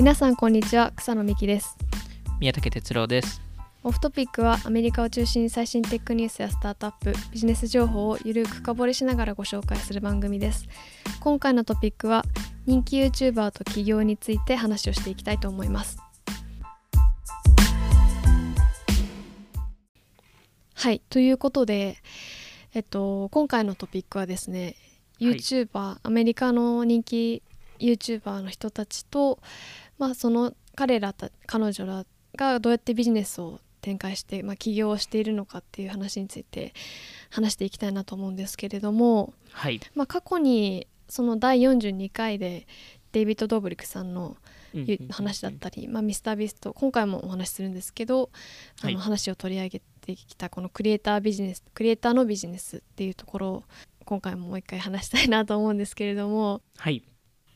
皆さんこんにちは草野美希です。宮武哲郎です。オフトピックはアメリカを中心に最新テックニュースやスタートアップビジネス情報をゆるく深掘りしながらご紹介する番組です。今回のトピックは人気 YouTuber と起業について話をしていきたいと思います。はいということでえっと今回のトピックはですね YouTuber、はい、アメリカの人気 YouTuber の人たちと、まあ、その彼らた彼女らがどうやってビジネスを展開して、まあ、起業をしているのかっていう話について話していきたいなと思うんですけれども、はい。まあ、過去にその第42回でデイビッド・ドーブリックさんの話だったり、まあ、ミスタービスト今回もお話しするんですけど、あの話を取り上げてきたこのクリエイタービジネスクリエイターのビジネスっていうところを今回ももう一回話したいなと思うんですけれども、はい。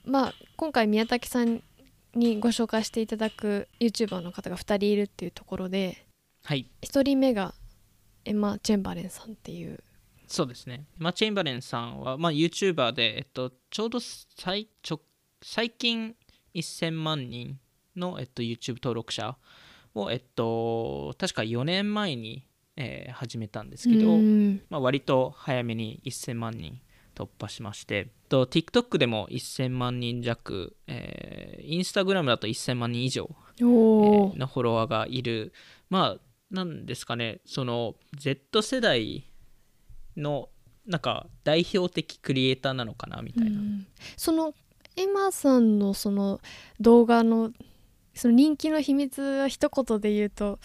まあ、今回宮武さんにご紹介していただく YouTuber の方が2人いるっていうところで、はい、1人目がエマ・チェンバレンさんっていう。そうですね。エマ・チェンバレンさんは、まあ、YouTuber で、えっと、ちょうど最ちょ最近1000万人の、えっと、YouTube 登録者を、えっと、確か4年前に、えー、始めたんですけど、まあ、割と早めに1000万人突破しまして。と TikTok でも1000万人弱、えー、Instagram だと1000万人以上、えー、のフォロワーがいる。まあなんですかね。その Z 世代のなんか代表的クリエイターなのかなみたいな、うん、そのエマさんのその動画のその人気の秘密は一言で言うと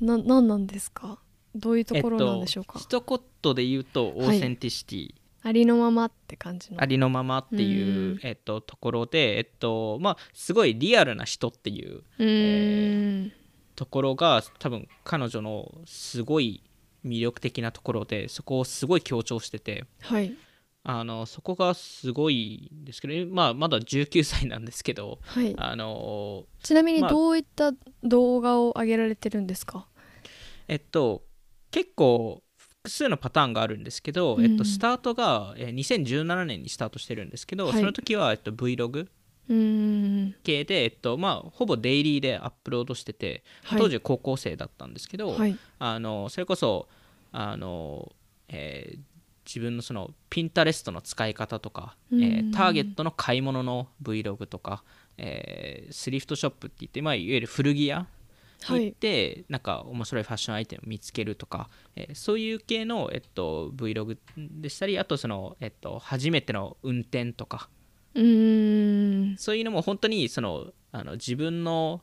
な何なんですか？どういうところなんでしょうか、えっと、一言で言うとオーセンティシティ、ありのままって感じの。ありのままっていう、えっと、ところで、えっとまあ、すごいリアルな人っていう、えー、ところが多分彼女のすごい魅力的なところでそこをすごい強調してて、はい、あのそこがすごいんですけど、まあ、まだ19歳なんですけど、はい、あのちなみにどういった動画を上げられてるんですか、まあ、えっと結構複数のパターンがあるんですけど、うん、えっと、スタートが、えー、2017年にスタートしてるんですけど、はい、その時は、えっと、Vlog 系で、えっとまあ、ほぼデイリーでアップロードしてて、はい、当時高校生だったんですけど、はい、あのそれこそあの、えー、自分のそのピンタレストの使い方とか、えー、ターゲットの買い物の Vlog とか、えー、スリフトショップって言って、まあ、いわゆる古着屋行って、はい、なんか面白いファッションアイテムを見つけるとか、えー、そういう系の、えっと、Vlog でしたりあとその、えっと、初めての運転とか。うん。そういうのも本当にそのあの自分の、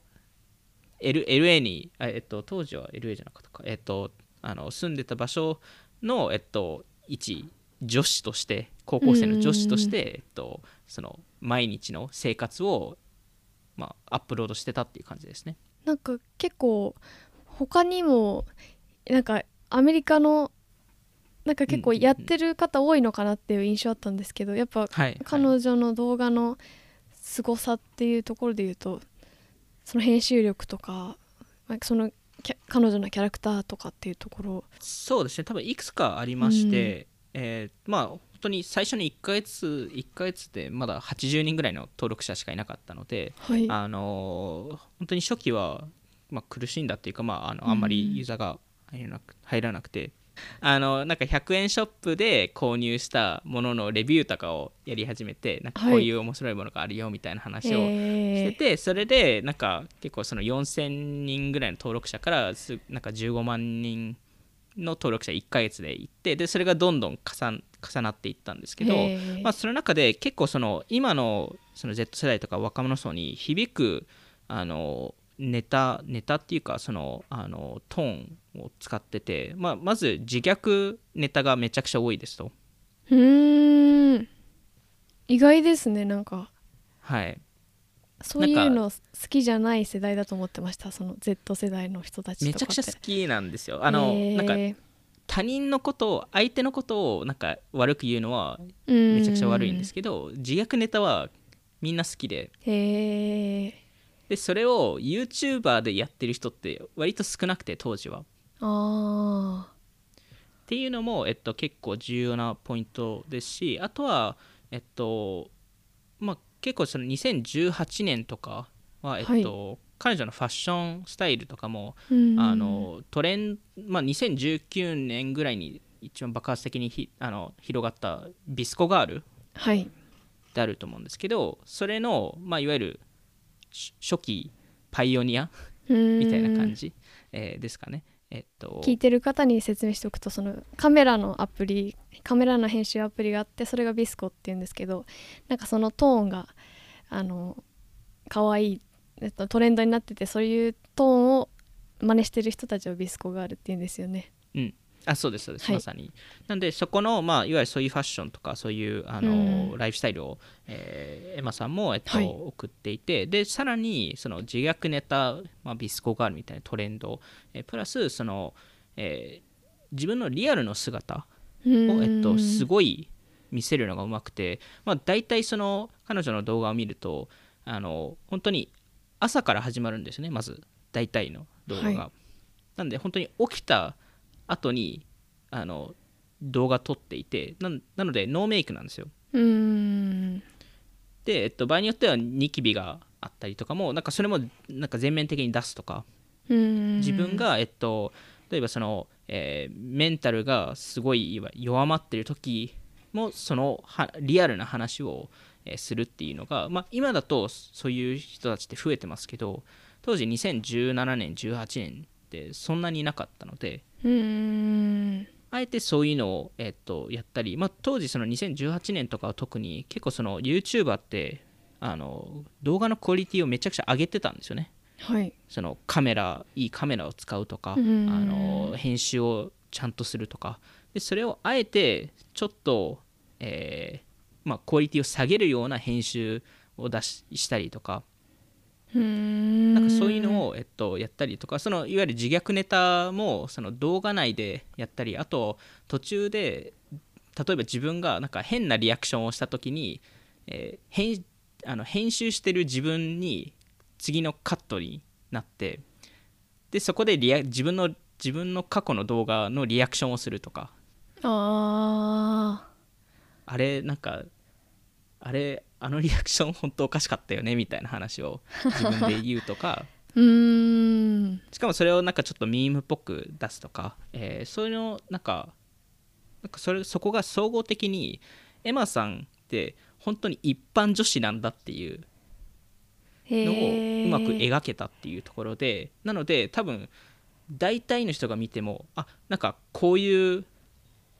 L、LA にえっと、当時は LA じゃなかったか、えっと、あの住んでた場所の、えっと、一女子として高校生の女子として、えっと、その毎日の生活を、まあ、アップロードしてたっていう感じですね。なんか結構他にもなんかアメリカのなんか結構やってる方多いのかなっていう印象あったんですけどやっぱ彼女の動画の凄さっていうところで言うとその編集力とかその彼女のキャラクターとかっていうところ。そうですね。多分いくつかありまして、うん、えー、まあ本当に最初に1ヶ月1ヶ月でまだ80人ぐらいの登録者しかいなかったので、はい、あの本当に初期は、まあ、苦しんだっていうか、まあ、あのあんまりユーザーが入らなく,、入らなくてあのなんか100円ショップで購入したもののレビューとかをやり始めてなんかこういう面白いものがあるよみたいな話をしてて、はい、それでなんか結構その4000人ぐらいの登録者からなんか15万人の登録者1ヶ月でいってでそれがどんどん重なっていったんですけど、まあ、その中で結構その今のその Z 世代とか若者層に響くあのネタネタっていうかそのあのトーンを使ってて、まあ、まず自虐ネタがめちゃくちゃ多いですと。うん。意外ですねなんか。はいそういうの好きじゃない世代だと思ってました。その Z 世代の人たちめちゃくちゃ好きなんですよ。あの、えー、なんか他人のことを相手のことをなんか悪く言うのはめちゃくちゃ悪いんですけど自虐ネタはみんな好きで。へでそれを YouTuber でやってる人って割と少なくて当時は。あっていうのも、えっと、結構重要なポイントですしあとはえっとまあ結構その2018年とかは、えっと彼女のファッションスタイルとかも、うんあのトレンまあ、2019年ぐらいに一番爆発的にひあの広がったビスコガールはい。ってあると思うんですけどそれの、まあ、いわゆるし初期パイオニアみみたいな感じ、えーですかね。えっと聞いてる方に説明しておくとそのカメラのアプリカメラの編集アプリがあってそれがビスコっていうんですけどなんかそのトーンがあの可愛いえっとトレンドになっててそういうトーンを真似してる人たちをビスコがあるっていうんですよね。うん、あそうですそうです、はい。まさに。なんでそこの、まあ、いわゆるそういうファッションとかそういうあの、うん。ライフスタイルを、えーエマさんも、えっとはい。送っていてでさらにその自虐ネタ、まあ、ビスコガールみたいなトレンド、えープラスその、えー自分のリアルの姿を、えっと、すごい見せるのがうまくて、まあ、大体その彼女の動画を見るとあの本当に朝から始まるんですねまず。大体の動画が、はなんで本当に起きた後にあの動画撮っていてななのでノーメイクなんですよ。うーん。で、えっと、場合によってはニキビがあったりとかもなんかそれもなんか全面的に出すとか。自分が、えっと、例えばその、えーメンタルがすごい弱まってる時もそのはリアルな話を、えーするっていうのが、まあ、今だとそういう人たちって増えてますけど当時2017年18年ってそんなにいなかったのでうーん。あえてそういうのを、えっとやったり、まあ、当時その2018年とかは特に結構その YouTuber ってあの動画のクオリティをめちゃくちゃ上げてたんですよね。はい。そのカメラいいカメラを使うとかあうん。の編集をちゃんとするとか。でそれをあえてちょっと、えーまあ、クオリティを下げるような編集を出ししたりとかなんかそういうのを、えっと、やったりとかそのいわゆる自虐ネタもその動画内でやったりあと途中で例えば自分がなんか変なリアクションをした時に、えー編あの編集してる自分に次のカットになってでそこでリア自分の自分の過去の動画のリアクションをするとか。ああれなんかあれあのリアクション本当おかしかったよねみたいな話を自分で言うとか。ー うーん。しかもそれをなんかちょっとミームっぽく出すとか、えーそういうのなんかなんかそれそこが総合的にエマさんって本当に一般女子なんだっていうのをうまく描けたっていうところで。なので多分大体の人が見てもあなんかこういう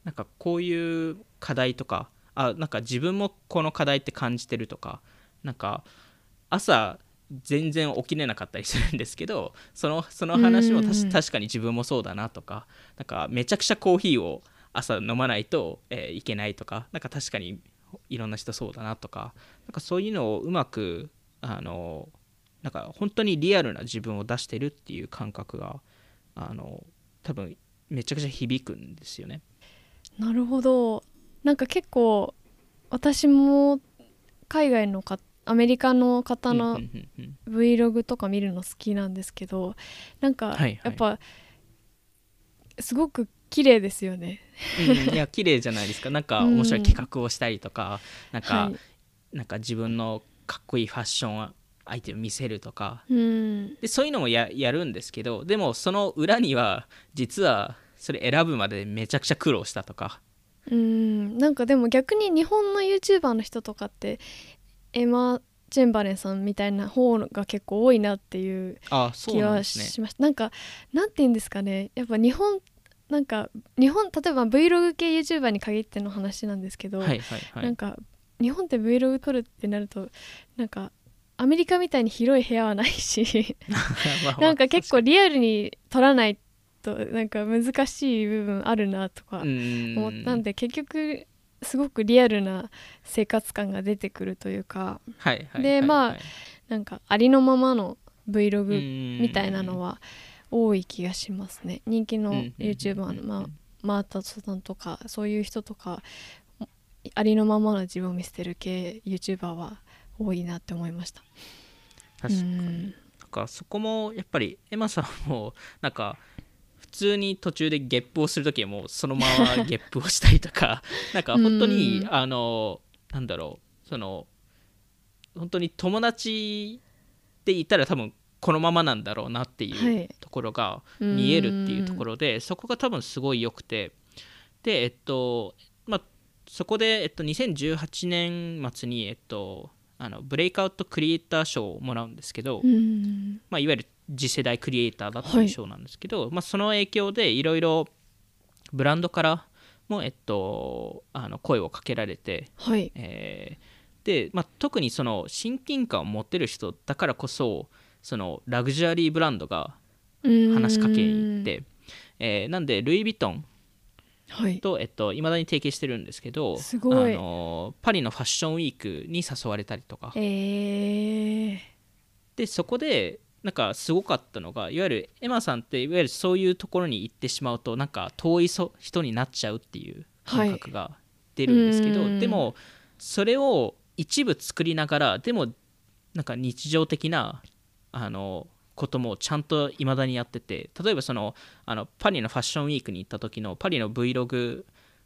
なんかこういう課題とかあなんか自分もこの課題って感じてるとかなんか朝全然起きれなかったりするんですけどそのその話も確かに自分もそうだなとかなんかめちゃくちゃコーヒーを朝飲まないと、えーいけないとかなんか確かにいろんな人そうだなとかなんかそういうのをうまくあのなんか本当にリアルな自分を出してるっていう感覚があの多分めちゃくちゃ響くんですよね。なるほどなんか結構私も海外のかアメリカの方のうんうんうんうん。Vlog とか見るの好きなんですけどなんかはいはい。やっぱすごく綺麗ですよね。うんいや 綺麗じゃないですか。なんか面白い企画をしたりとか、なんか、はい。なんか自分のかっこいいファッションアイテム見せるとか。うん。でそういうのもややるんですけどでもその裏には実はそれ選ぶまでめちゃくちゃ苦労したとかうん。なんかでも逆に日本の YouTuber の人とかってエマ・チェンバレンさんみたいな方が結構多いなっていう気はしました。なんかなんて言うんですかね。やっぱ日本なんか日本例えば Vlog 系 YouTuber に限っての話なんですけど、はいはいはい。なんか日本って Vlog 撮るってなるとなんかアメリカみたいに広い部屋はないし なんか結構リアルに撮らないとなんか難しい部分あるなとかうん思ったんで結局すごくリアルな生活感が出てくるというか。でまあはいなんかありのままのう Vlog んみたいなのは多い気がしますね。人気の YouTuber の、まあ、マータソさんとかそういう人とかありのままの自分を見せてる系 YouTuber は多いなって思いました。確かに。うん。なんかそこもやっぱりエマさんもなんか普通に途中でゲップをする時はもうそのままゲップをしたりとか なんか本当にうん。あのなんだろうその本当に友達っていたら多分このままなんだろうなってはい。いうところが見えるっていうところで、そこが多分すごい良くて。でえっとまあそこで、えっと、2018年末に、えっと、あのブレイクアウトクリエイター賞をもらうんですけど、うん。まあ、いわゆる次世代クリエイターだっていう賞なんですけど、まあ、その影響でいろいろブランドからも、えっと、あの声をかけられて、はい。えーで、まあ、特にその親近感を持てる人だからこそそのラグジュアリーブランドが話しかけに行って、えーなんでルイ・ヴィトンはい。と、えっと、未だに提携してるんですけどあのパリのファッションウィークに誘われたりとか。えー、でそこでなんかすごかったのがいわゆるエマさんっていわゆるそういうところに行ってしまうとなんか遠いそ人になっちゃうっていう感覚が出るんですけど、うん。でもそれを一部作りながらでもなんか日常的なあのこともちゃんといまだにやってて例えばそのあのパリのファッションウィークに行った時のパリの Vlog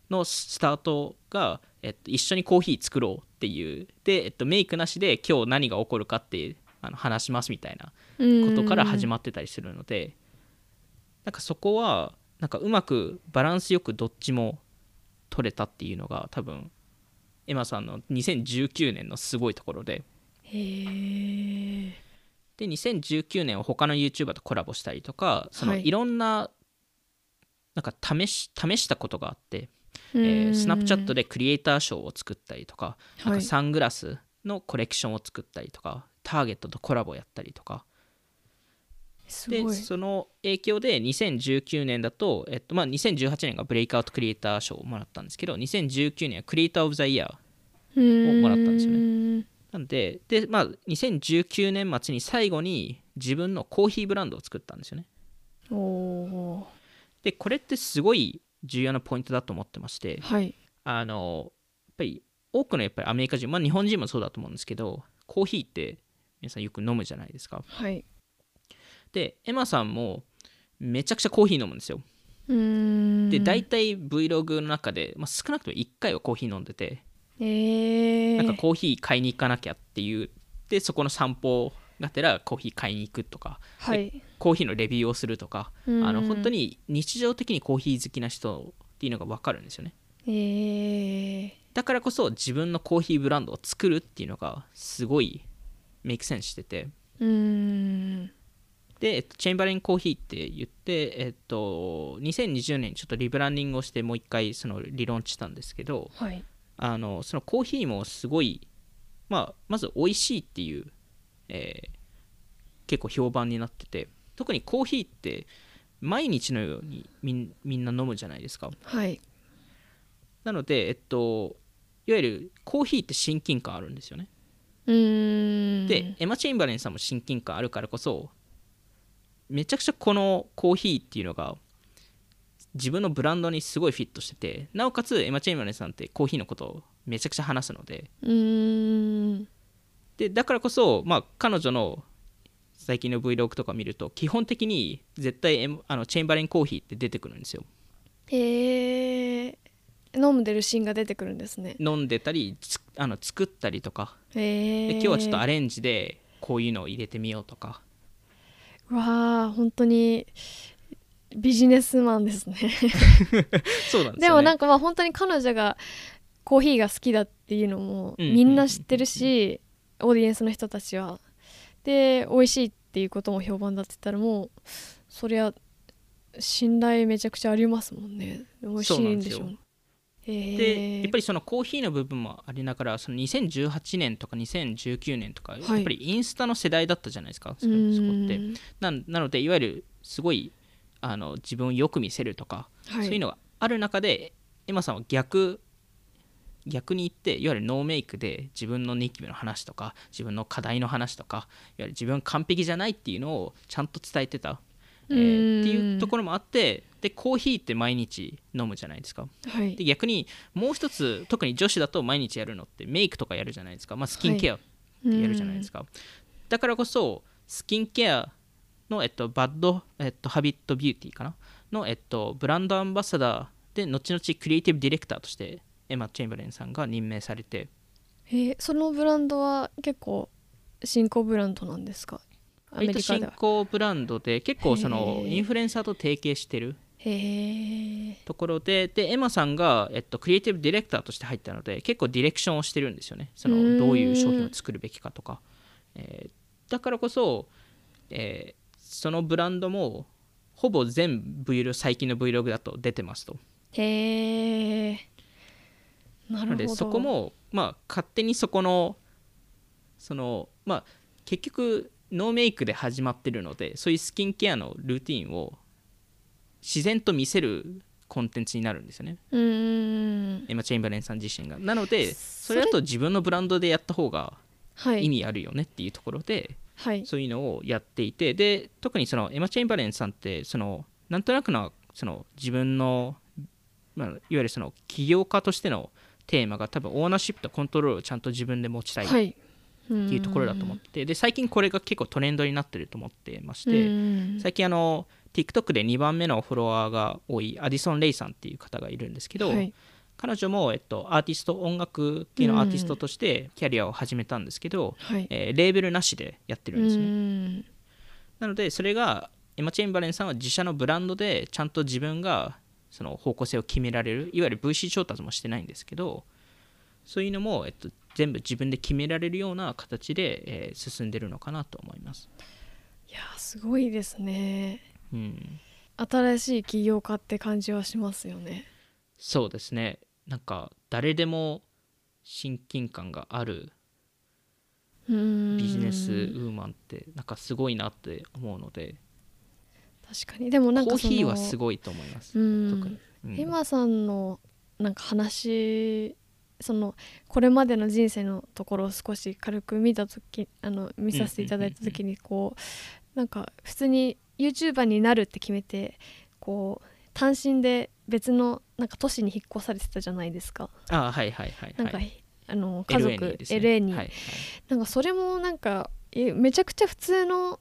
のスタートが、えっと、一緒にコーヒー作ろうっていうで、えっと、メイクなしで今日何が起こるかってあの話しますみたいなことから始まってたりするのでなんかそこはなんかうまくバランスよくどっちも取れたっていうのが多分エマさんの2019年のすごいところで。で2019年は他の YouTuber とコラボしたりとかそのはい。いろんななんか試し試したことがあって、えうん。ー、スナップチャットでクリエイターショーを作ったりとかなんはいかサングラスのコレクションを作ったりとかターゲットとコラボやったりとか。でその影響で2019年だと、えっとまあ、2018年がブレイクアウトクリエイター賞をもらったんですけど2019年はクリエイター・オブ・ザ・イヤーをもらったんですよね。なんでで、まあ、2019年末に最後に自分のコーヒーブランドを作ったんですよね。でこれってすごい重要なポイントだと思ってましてーはい。あのやっぱり多くのやっぱりアメリカ人、まあ、日本人もそうだと思うんですけどコーヒーって皆さんよく飲むじゃないですか。はい。でエマさんもめちゃくちゃコーヒー飲むんですよ。うーん。で大体 Vlog の中で、まあ、少なくとも1回はコーヒー飲んでてえー、なんかコーヒー買いに行かなきゃっていうでそこの散歩がてらコーヒー買いに行くとかはい。コーヒーのレビューをするとかあうん。の本当に日常的にコーヒー好きな人っていうのが分かるんですよね。えー、だからこそ自分のコーヒーブランドを作るっていうのがすごいメイクセンスしてて。うーん。で、えっと、チェンバレンコーヒーって言って、えっと、2020年にちょっとリブランディングをしてもう一回そのリローンチしたんですけどはい。あのそのコーヒーもすごい、まあ、まず美味しいっていう、えー結構評判になってて特にコーヒーって毎日のようにみんみんな飲むじゃないですか。はい。なので、えっと、いわゆるコーヒーって親近感あるんですよねでエマ・チェインバレンさんも親近感あるからこそめちゃくちゃこのコーヒーっていうのが自分のブランドにすごいフィットしててなおかつエマ・チェインバレンさんってコーヒーのことをめちゃくちゃ話すので。でだからこそ、まあ、彼女の最近の Vlog とか見ると基本的に絶対あのチェインバレンコーヒーって出てくるんですよ。えー、飲んでるシーンが出てくるんですね。飲んでたりつあの作ったりとか。え今日はちょっとアレンジでこういうのを入れてみようとか。わあ本当にビジネスマンですね。そうなんですよ、ね、でもなんかまあ本当に彼女がコーヒーが好きだっていうのもうんみんな知ってるし、オーディエンスの人たちは。で美味しいっていうことも評判だって言ったらもうそりゃ信頼めちゃくちゃありますもんね。美味しいんでしょうでやっぱりそのコーヒーの部分もありながらその2018年とか2019年とか、い。やっぱりインスタの世代だったじゃないですかそこって。ななのでいわゆるすごいあの自分をよく見せるとか、はい。そういうのがある中でエマさんは逆逆に言っていわゆるノーメイクで自分のニキビの話とか自分の課題の話とかいわゆる自分完璧じゃないっていうのをちゃんと伝えてた、えーうん。っていうところもあってでコーヒーって毎日飲むじゃないですか。はい。で逆にもう一つ特に女子だと毎日やるのってメイクとかやるじゃないですか、まあ、スキンケアってやるじゃないですか、だからこそスキンケアの、えっと、バッド、えっと、ハビットビューティーかな？の、えっと、ブランドアンバサダーで後々クリエイティブディレクターとしてエマ・チェンバレンさんが任命されて。えーそのブランドは結構新興ブランドなんですか？割と新興ブランドで結構そのインフルエンサーと提携してるところででエマさんが、えっと、クリエイティブディレクターとして入ったので結構ディレクションをしてるんですよね。そうのん。どういう商品を作るべきかとか、えーだからこそ、えーそのブランドもほぼ全 Vlog 最近の Vlog だと出てますと。へえなるほど。なのでそこもまあ勝手にそこのそのまあ結局ノーメイクで始まってるのでそういうスキンケアのルーティンを自然と見せるコンテンツになるんですよね。エマ・チェインバレンさん自身が。なのでそそれだと自分のブランドでやった方がはい。意味あるよねっていうところではい。そういうのをやっていてで特にそのエマ・チェインバレンさんってそのなんとなくのその自分の、まあ、いわゆるその起業家としてのテーマが多分オーナーシップとコントロールをちゃんと自分で持ちたいっていうところだと思ってで最近これが結構トレンドになってると思ってましうてん。最近あの TikTok で2番目のフォロワーが多いアディソン・レイさんっていう方がいるんですけど、はい。彼女も、えっと、アーティスト音楽系のアーティストとしてキャリアを始めたんですけど、はい。えーレーベルなしでやってるんですね、うん。なのでそれがエマ・チェインバレンさんは自社のブランドでちゃんと自分がその方向性を決められるいわゆる VC 調達もしてないんですけどそういうのも、えっと、全部自分で決められるような形で、えー進んでるのかなと思います、いやすごいですね。うん、新しい起業家って感じはしますよね。そうですね。なんか誰でも親近感があるうんビジネスウーマンってなんかすごいなって思うので。確かに。でもなんコーかそのヒーはすごいと思います、うん。特に、うん。さんのなんか話そのこれまでの人生のところを少し軽く見た時あの見させていただいた時にこうなんか普通に YouTuber になるって決めてこう単身で別のなんか都市に引っ越されてたじゃないですか。あはいはいはいなんか、はいあの家族 LA にね。LA に、はいはい。なんかそれもなんかえめちゃくちゃ普通の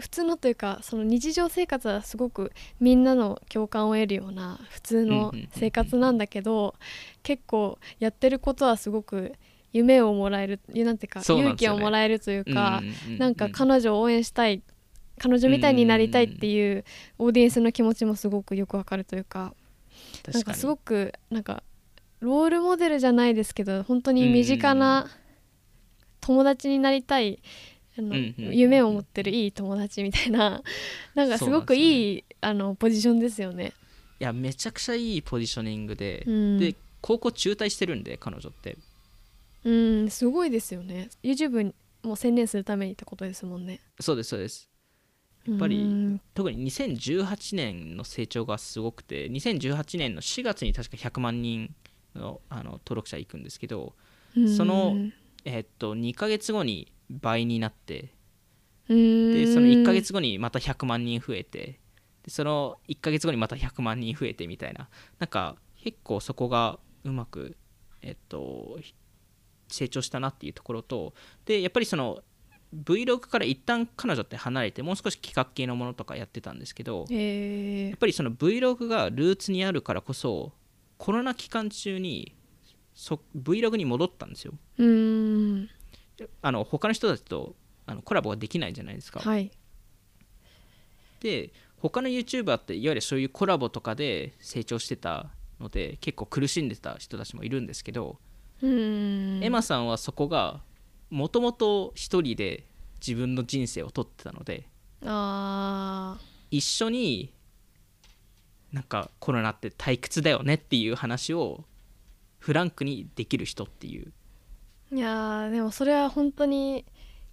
普通のというかその日常生活はすごくみんなの共感を得るような普通の生活なんだけど結構やってることはすごく夢をもらえるなんていうか勇気をもらえるというかうなんか彼女を応援したい彼女みたいになりたいっていうオーディエンスの気持ちもすごくよくわかるというかなんかすごくなんかロールモデルじゃないですけど本当に身近な友達になりたいあのうん夢を持ってるいい友達みたいな。なんかすごくいい、あのポジションですよね。いやめちゃくちゃいいポジショニングで、うん、で高校中退してるんで彼女って。うんすごいですよね。YouTube にも専念するためにってことですもんね。そうですそうです。やっぱりうん。特に2018年の成長がすごくて2018年の4月に確か100万人のあの登録者いくんですけど、そのえっと2ヶ月後に倍になってうんでその1ヶ月後にまた100万人増えてでその1ヶ月後にまた100万人増えてみたいななんか結構そこがうまく、えっと、成長したなっていうところとでやっぱりその Vlog から一旦彼女って離れてもう少し企画系のものとかやってたんですけどへやっぱりその Vlog がルーツにあるからこそコロナ期間中にそ Vlog に戻ったんですよ。ーうんあの他の人たちとあのコラボができないじゃないですか。はい。で他の YouTuber っていわゆるそういうコラボとかで成長してたので結構苦しんでた人たちもいるんですけど、うん。エマさんはそこがもともと一人で自分の人生を撮ってたのであ一緒になんかコロナって退屈だよねっていう話をフランクにできる人っていうーいやーでもそれは本当に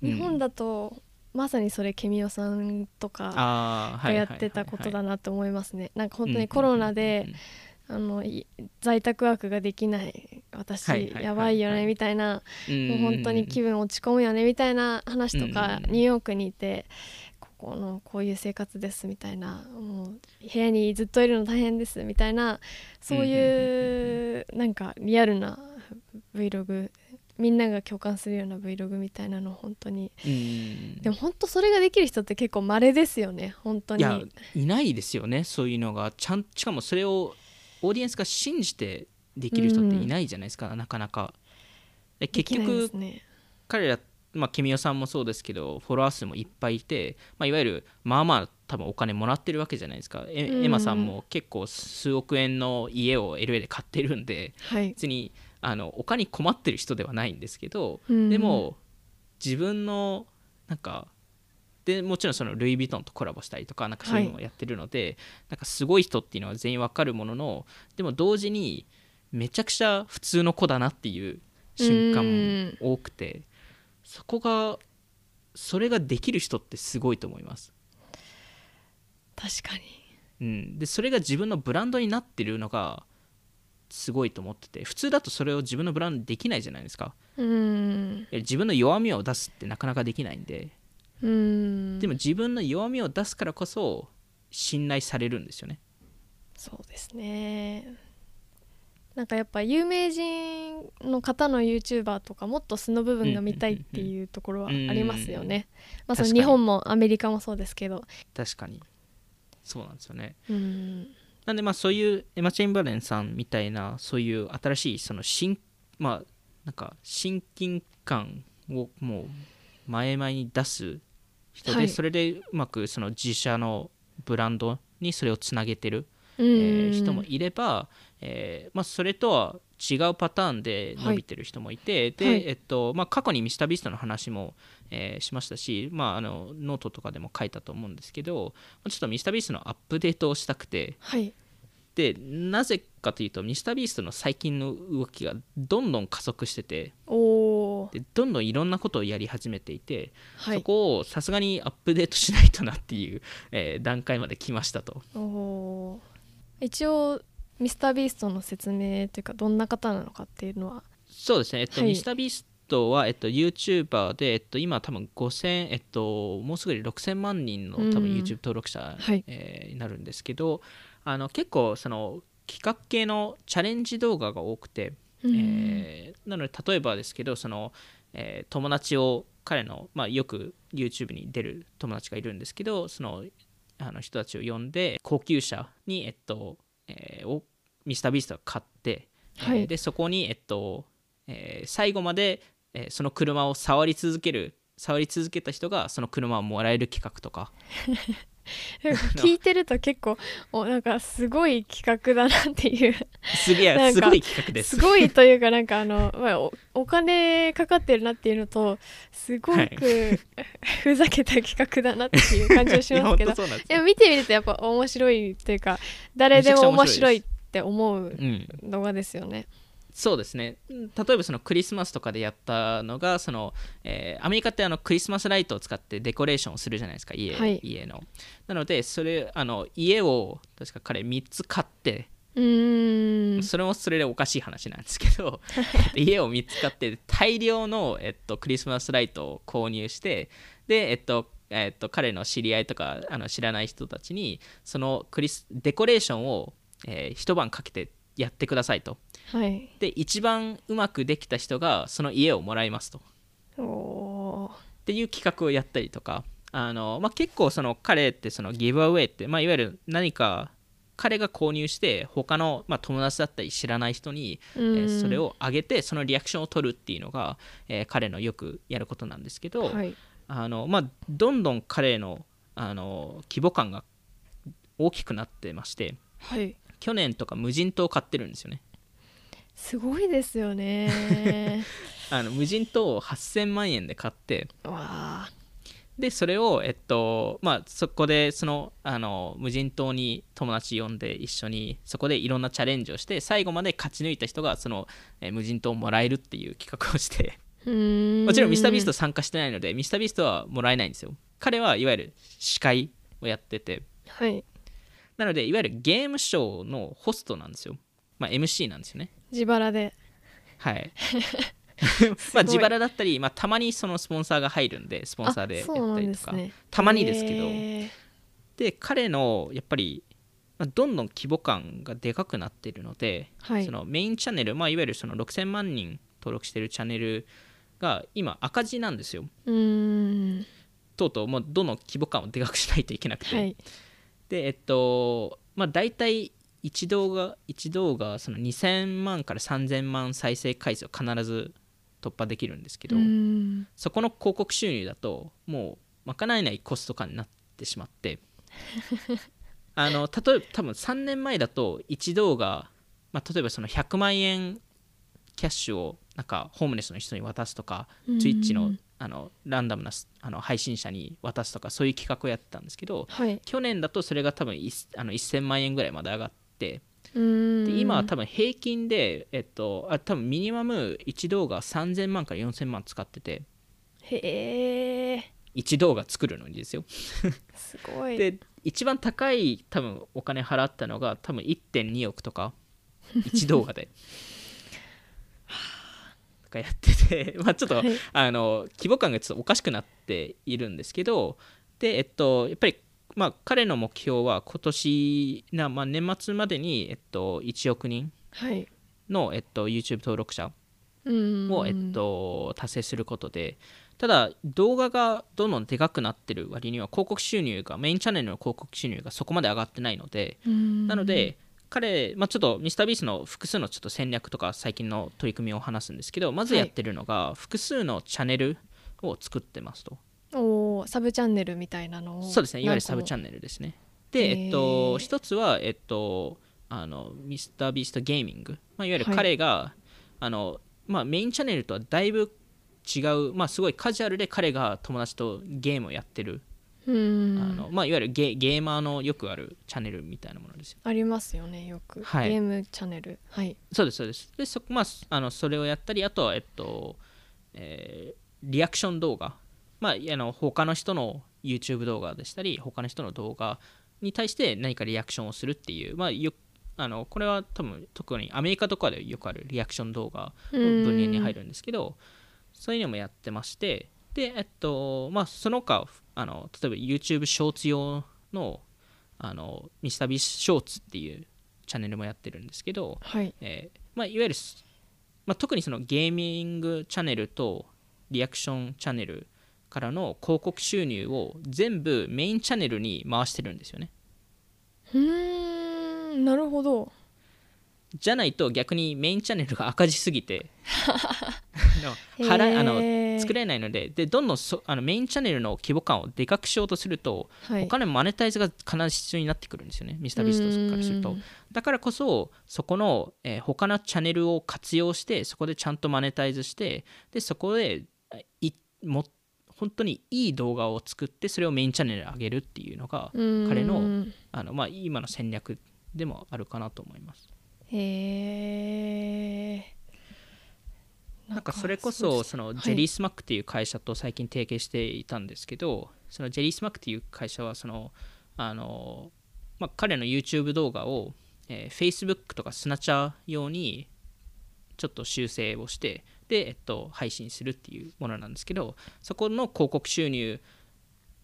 うん日本だと、まさにそれケミオさんとかあがやってたことだなと思いますね。なんか本当うんにコロナで、あのい在宅ワークができない私、やばいよねみたいな、もう本当に気分落ち込むよねみたいな話とか、うんニューヨークにいてここのこういう生活ですみたいなもう部屋にずっといるの大変ですみたいなそういうなんかリアルな Vlog みんなが共感するような Vlog みたいなの本当に。うん。でも本当それができる人って結構稀ですよね。本当に。いやいないですよね。そういうのがちゃんしかもそれをオーディエンスが信じてできる人っていないじゃないですか、なかなか。結局すね。彼らまあ、君代さんもそうですけどフォロワー数もいっぱいいて、まあ、いわゆるまあまあ多分お金もらってるわけじゃないですか、えうん。エマさんも結構数億円の家を LA で買ってるんではい。別にあのお金に困ってる人ではないんですけど、うん。でも自分のなんかでもちろんそのルイ・ヴィトンとコラボしたりとかなんかそういうのもやってるので、なんかすごい人っていうのは全員わかるもののでも同時にめちゃくちゃ普通の子だなっていう瞬間も多くてそこがそれができる人ってすごいと思います。確かに。うん、でそれが自分のブランドになってるのがすごいと思ってて普通だとそれを自分のブランドにできないじゃないですか。うん。自分の弱みを出すってなかなかできないんで。うん。でも自分の弱みを出すからこそ信頼されるんですよね。そうですね。なんかやっぱ有名人の方の YouTuber とかもっと素の部分が見たいっていうところはありますよね。まあその日本もアメリカもそうですけど。確かに。そうなんですよね。うんなんでまあそういうエマ・チェンバレンさんみたいなそういう新しいその新まあなんか親近感をもう前々に出す人で、はい。それでうまくその自社のブランドにそれをつなげてる、うん。えー人もいれば、えーまあ、それとは違うパターンで伸びてる人もいて、で、はい。えっとまあ、過去にミスタービーストの話も、えーしましたし、まあ、あのノートとかでも書いたと思うんですけどちょっと MrBeast のアップデートをしたくて。はい。でなぜかというと MrBeast の最近の動きがどんどん加速してて。おおでどんどんいろんなことをやり始めていて、はい。そこをさすがにアップデートしないとなっていう、えー段階まで来ましたと。おおー。一応ミスタービーストの説明というかどんな方なのかっていうのは。そうですね、えっとはい。ミスタービーストは、えっと、YouTuber で、えっと、今多分5000、えっと、もうすぐで6000万人の多分うん。YouTube 登録者、はい。えーになるんですけどあの結構その企画系のチャレンジ動画が多くて、うん。えーなので例えばですけどその、えー友達を彼の、まあ、よく YouTube に出る友達がいるんですけどそのあの人たちを呼んで高級車に、えっとえーをミスタービーストが買って、はい。えーでそこに、えっとえー最後まで、えーその車を触り続ける触り続けた人がその車をもらえる企画とか。聞いてると結構おなんかすごい企画だなっていう。すげえすごい企画です。すごいというかなんかあの、まあ、おお金かかってるなっていうのとすごく、はい。ふざけた企画だなっていう感じがしますけど。でも見てみるとやっぱ面白いというか誰でも面白いって思ううん、動画ですよね。そうですね。うん例えばそのクリスマスとかでやったのがその、えーアメリカってあのクリスマスライトを使ってデコレーションをするじゃないですか家,、はい。家の。なのでそれあの家を確か彼3つ買ってうーん。それもそれでおかしい話なんですけど 家を3つ買って大量の、えっと、クリスマスライトを購入してで、えっとえっと、彼の知り合いとかあの知らない人たちにそのクリスデコレーションを、えー一晩かけてやってくださいとはい。で一番うまくできた人がその家をもらいますと。っていう企画をやったりとかあの、まあ、結構その彼ってそのギブアウェイって、まあ、いわゆる何か彼が購入して他の、まあ、友達だったり知らない人に、えうん。ーそれをあげてそのリアクションを取るっていうのが、えー彼のよくやることなんですけど、はい。あのまあ、どんどん彼のあの規模感が大きくなってましてはい。去年とか無人島を買ってるんですよねすごいですよね。あの無人島を8000万円で買ってでそれを、えっとまあ、そこでそのあの無人島に友達呼んで一緒にそこでいろんなチャレンジをして最後まで勝ち抜いた人がその、えー無人島をもらえるっていう企画をして。もちろんミスタービースト参加してないのでミスタービーストはもらえないんですよ。彼はいわゆる司会をやってて。はい。なのでいわゆるゲームショーのホストなんですよ、まあ、MC なんですよね。自腹で。はい。まあ自腹だったり、まあ、たまにそのスポンサーが入るんでスポンサーでやったりとか、ね。たまにですけど、で彼のやっぱり、まあどんどん規模感がでかくなっているので、はい。そのメインチャンネル、まあ、いわゆるその6000万人登録しているチャンネルが今赤字なんですよ。うーん。とうとうもうどんどん規模感をでかくしないといけなくて、はい。でえっとまあ大体1動画一動画その2000万から3000万再生回数を必ず突破できるんですけど、うん。そこの広告収入だともう賄えないコスト感になってしまって あの例えば多分3年前だと1動画、まあ、例えばその100万円キャッシュをなんかホームレスの人に渡すとか、うん。Twitch のあのランダムなすあの配信者に渡すとかそういう企画をやってたんですけどはい。去年だとそれが多分いあの1000万円ぐらいまで上がってうん。で今は多分平均で、えっと、あ多分ミニマム1動画3000万から4000万使ってて。へえ。1動画作るのにですよ。すごい。で一番高い多分お金払ったのが多分1.2億とか。1動画で。とかやってて。まあちょっと、はい。あの規模感がちょっとおかしくなっているんですけど。でえっとやっぱりまあ彼の目標は今年な、まあ、年末までに、えっと、1億人はい。の、えっと、YouTube 登録者うん。を、えっと、達成することでただ動画がどんどんでかくなってる割には広告収入がメインチャンネルの広告収入がそこまで上がってないのでうん。なので彼、まあ、ちょっとミスタービースの複数のちょっと戦略とか最近の取り組みを話すんですけどまずやってるのが複数のチャンネルを作ってますと、おーサブチャンネルみたいなのをそうですね。いわゆるサブチャンンネルですね。で、えっと、一つは、えっと、あのミスタービーストゲーミング、まあ、いわゆるはい。彼が、あのまあ、メインチャンネルとはだいぶ違う、まあ、すごいカジュアルで彼が友達とゲームをやってる、うん。あのまあ、いわゆるゲゲーマーのよくあるチャンネルみたいなものですよありますよねよく、はい。ゲームチャンネル。はい。そうですそうです。でそ,、まあ、あのそれをやったりあとは、えっとえーリアクション動画、まあ、あの他の人の YouTube 動画でしたり他の人の動画に対して何かリアクションをするっていう、まあ、よあのこれは多分特にアメリカとかでよくあるリアクション動画の分野に入るんですけどそういうのもやってましてでえっとまあその他あの例えば YouTube ショーツ用のあのミスタービーショーツっていうチャンネルもやってるんですけど、はい。えーまあ、いわゆるす、まあ、特にそのゲーミングチャンネルとリアクションチャンネルからの広告収入を全部メインチャンネルに回してるんですよね。うーんなるほど。じゃないと逆にメインチャンネルが赤字すぎて あの払いあの作れないのででどんどんそあのメインチャンネルの規模感をでかくしようとすると、はい。お金マネタイズが必ず必要になってくるんですよねミスタービストからすると。うん。だからこそそこの、えー他のチャンネルを活用してそこでちゃんとマネタイズしてでそこでいも本当にいい動画を作ってそれをメインチャンネルに上げるっていうのがうん。彼のあの、まあ、今の戦略でもあるかなと思います。へえなんかそれこそそのジェリースマックっていう会社と最近提携していたんですけど、そのジェリースマックっていう会社はそのあの、まあ、彼の YouTube 動画を、えー Facebook とかスナチャー用にちょっと修正をしてで、えっと、配信するっていうものなんですけどそこの広告収入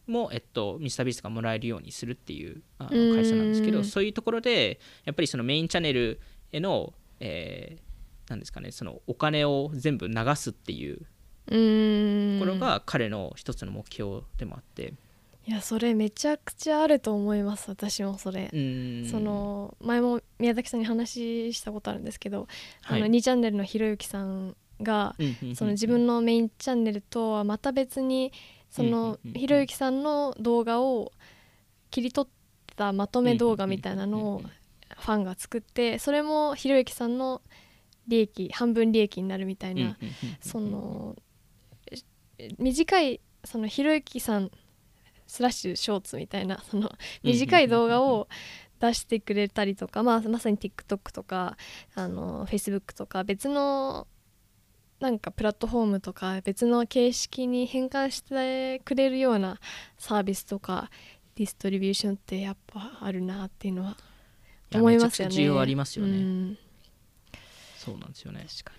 も、えっと、ミスタービースがもらえるようにするっていうあの会社なんですけうんどそういうところでやっぱりそのメインチャンネルへの、えーなんですかねそのお金を全部流すっていうところが彼の一つの目標でもあって。いやそれめちゃくちゃあると思います私もそれ。その前も宮崎さんに話したことあるんですけど、はい。あの2チャンネルのひろゆきさんがその自分のメインチャンネルとはまた別にそのうんひろゆきさんの動画を切り取ったまとめ動画みたいなのをファンが作ってそれもひろゆきさんの利益半分利益になるみたいなそのえ短いそのひろゆきさんスラッシュショーツみたいなその短い動画を出してくれたりとか、まあ、まさに TikTok とかあの Facebook とか別のなんかプラットフォームとか別の形式に変換してくれるようなサービスとかディストリビューションってやっぱあるなっていうのは思いますよね。めちゃくちゃ需要ありますよね。うん。そうなんですよね。確か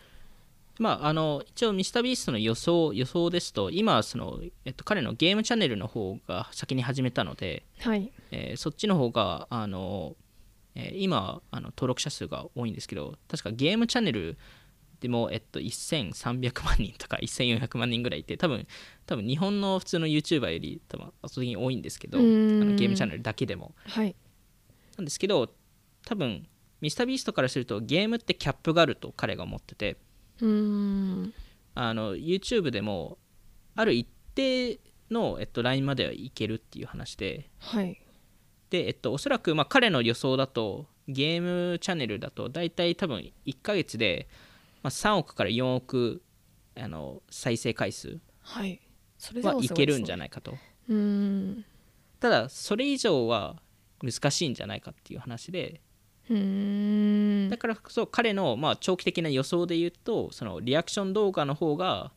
まあ、あの一応、ミスタービーストの予想予想ですと、今その、えっと、彼のゲームチャンネルの方が先に始めたので、にはい。えーそっちの方があの、えー今あの、登録者数が多いんですけど、確かゲームチャンネルでも、えっと、1300万人とか1400万人ぐらいいて、多分多分日本の普通の YouTuber より多分圧倒的に多いんですけど、あのゲームチャンネルだけでも。はい。なんですけど、多分ミスタービーストからするとゲームってキャップがあると彼が思ってて、うーん。あの YouTube でもある一定の、えっと、ラインまではいけるっていう話ではい。で、えっと、おそらく、まあ、彼の予想だとゲームチャンネルだと大体多分1ヶ月で、まあ、3億から4億あの再生回数はい。それではいけるんじゃいないかと。うーん。ただそれ以上は難しいんじゃないかっていう話で。うーん。だからこそ彼のまあ長期的な予想で言うとそのリアクション動画の方が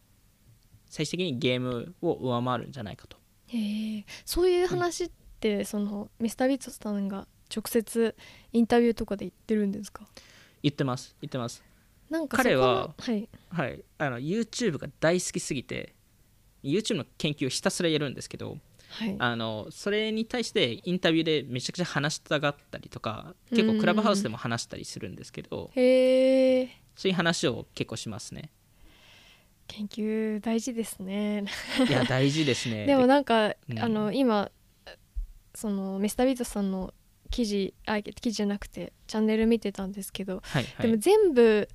最終的にゲームを上回るんじゃないかと。へえそういう話って、そのミスタービートさんが直接インタビューとかで言ってるんですか？言ってます。言ってますなんか彼ははい。はい。あの YouTube が大好きすぎて YouTube の研究をひたすらやるんですけどはい。あのそれに対してインタビューでめちゃくちゃ話したがったりとか結構クラブハウスでも話したりするんですけどそういう話を結構しますね。研究大事ですね。いや大事ですね。でもなんか、うん。あの今そのミスタービートさんの記事あ記事じゃなくてチャンネル見てたんですけど、はいはい。でも全部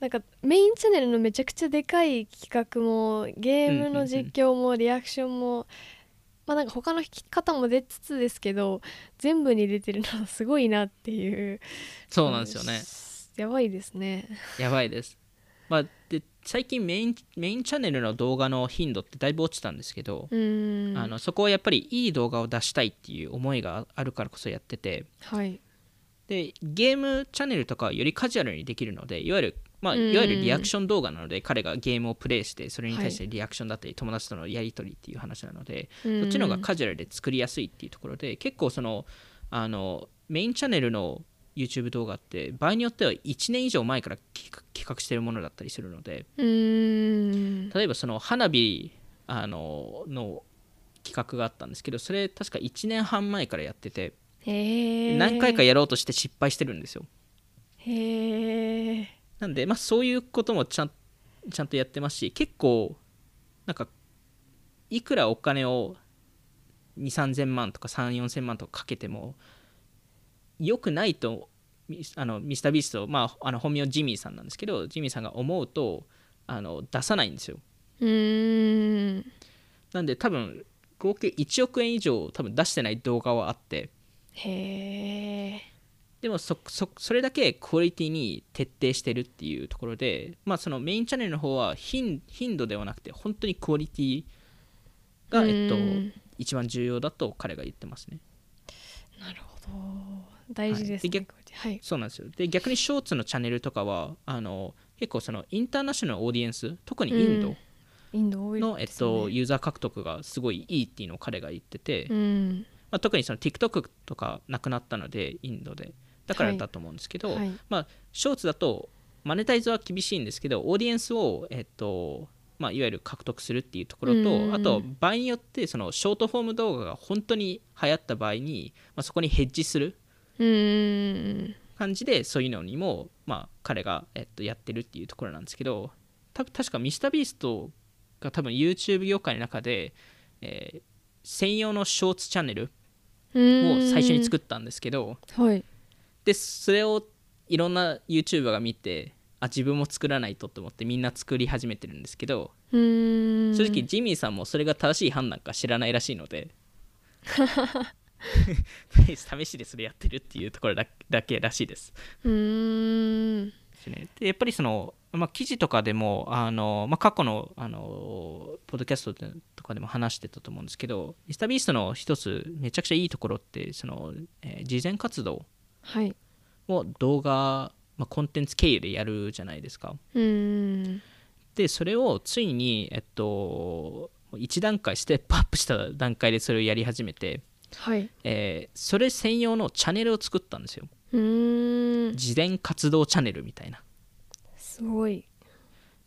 なんかメインチャンネルのめちゃくちゃでかい企画もゲームの実況もリアクションも、まあなんか他の弾き方も出つつですけど全部に出てるのはすごいなっていう。そうなんですよね。やばいですね。やばいです。まあ、で最近メインメインチャンネルの動画の頻度ってだいぶ落ちたんですけど、あのそこはやっぱりいい動画を出したいっていう思いがあるからこそやってて。はい。でゲームチャンネルとかはよりカジュアルにできるのでいわゆる、まあ、うんいわゆるリアクション動画なので彼がゲームをプレイしてそれに対してリアクションだったり友達とのやり取りっていう話なので、そそっちの方がカジュアルで作りやすいっていうところで結構そのあのメインチャンネルの YouTube 動画って場合によっては1年以上前から企画してるものだったりするのでうーん。例えばその花火あのの企画があったんですけどそれ確か1年半前からやってて何回かやろうとして失敗してるんですよ。へえなんで、まあ、そういうこともちゃんちゃんとやってますし結構なんかいくらお金を2 3 0 0 0万とか3 4 0 0 0万とかかけても良くないとミあのミスタービースト、まあ、あの本名ジミーさんなんですけどジミーさんが思うとあの出さないんですよ。うーん。なんで多分合計1億円以上多分出してない動画はあって。へえでもそそそれだけクオリティに徹底してるっていうところで、まあ、そのメインチャンネルの方は頻頻度ではなくて本当にクオリティが、えっとうん、一番重要だと彼が言ってますね。なるほど大事ですね、はい。で逆はい。そうなんですよ。で逆にショーツのチャンネルとかはあの結構そのインターナショナルオーディエンス特にインドインド多いの、えっと、ユーザー獲得がすごいいいっていうのを彼が言ってて、うん。まあ、特にその TikTok とかなくなったのでインドで。だからだと思うんですけど、はい。まあ、ショーツだとマネタイズは厳しいんですけどオーディエンスを、えっとまあ、いわゆる獲得するっていうところと、うん。あと場合によってそのショートフォーム動画が本当に流行った場合に、まあ、そこにヘッジする感じでそういうのにも、まあ、彼が、えっと、やってるっていうところなんですけどた確かミスタービーストが多分 YouTube 業界の中で、えー専用のショーツチャンネルを最初に作ったんですけどはい。でそれをいろんな YouTuber が見てあ自分も作らないとと思ってみんな作り始めてるんですけど正直ジミーさんもそれが正しい判断か知らないらしいので 試しでそれやってるっていうところだだけらしいです。うーん。でやっぱりその、まあ、記事とかでもあの、まあ、過去のあのポッドキャストとかでも話してたと思うんですけどミスタービーストの一つめちゃくちゃいいところってその、えー事前活動はい。を動画、まあ、コンテンツ経由でやるじゃないですか。うーん。でそれをついにえっと1段階ステップアップした段階でそれをやり始めて、はい。えーそれ専用のチャンネルを作ったんですよ。うーん。事前活動チャンネルみたいな。すごい。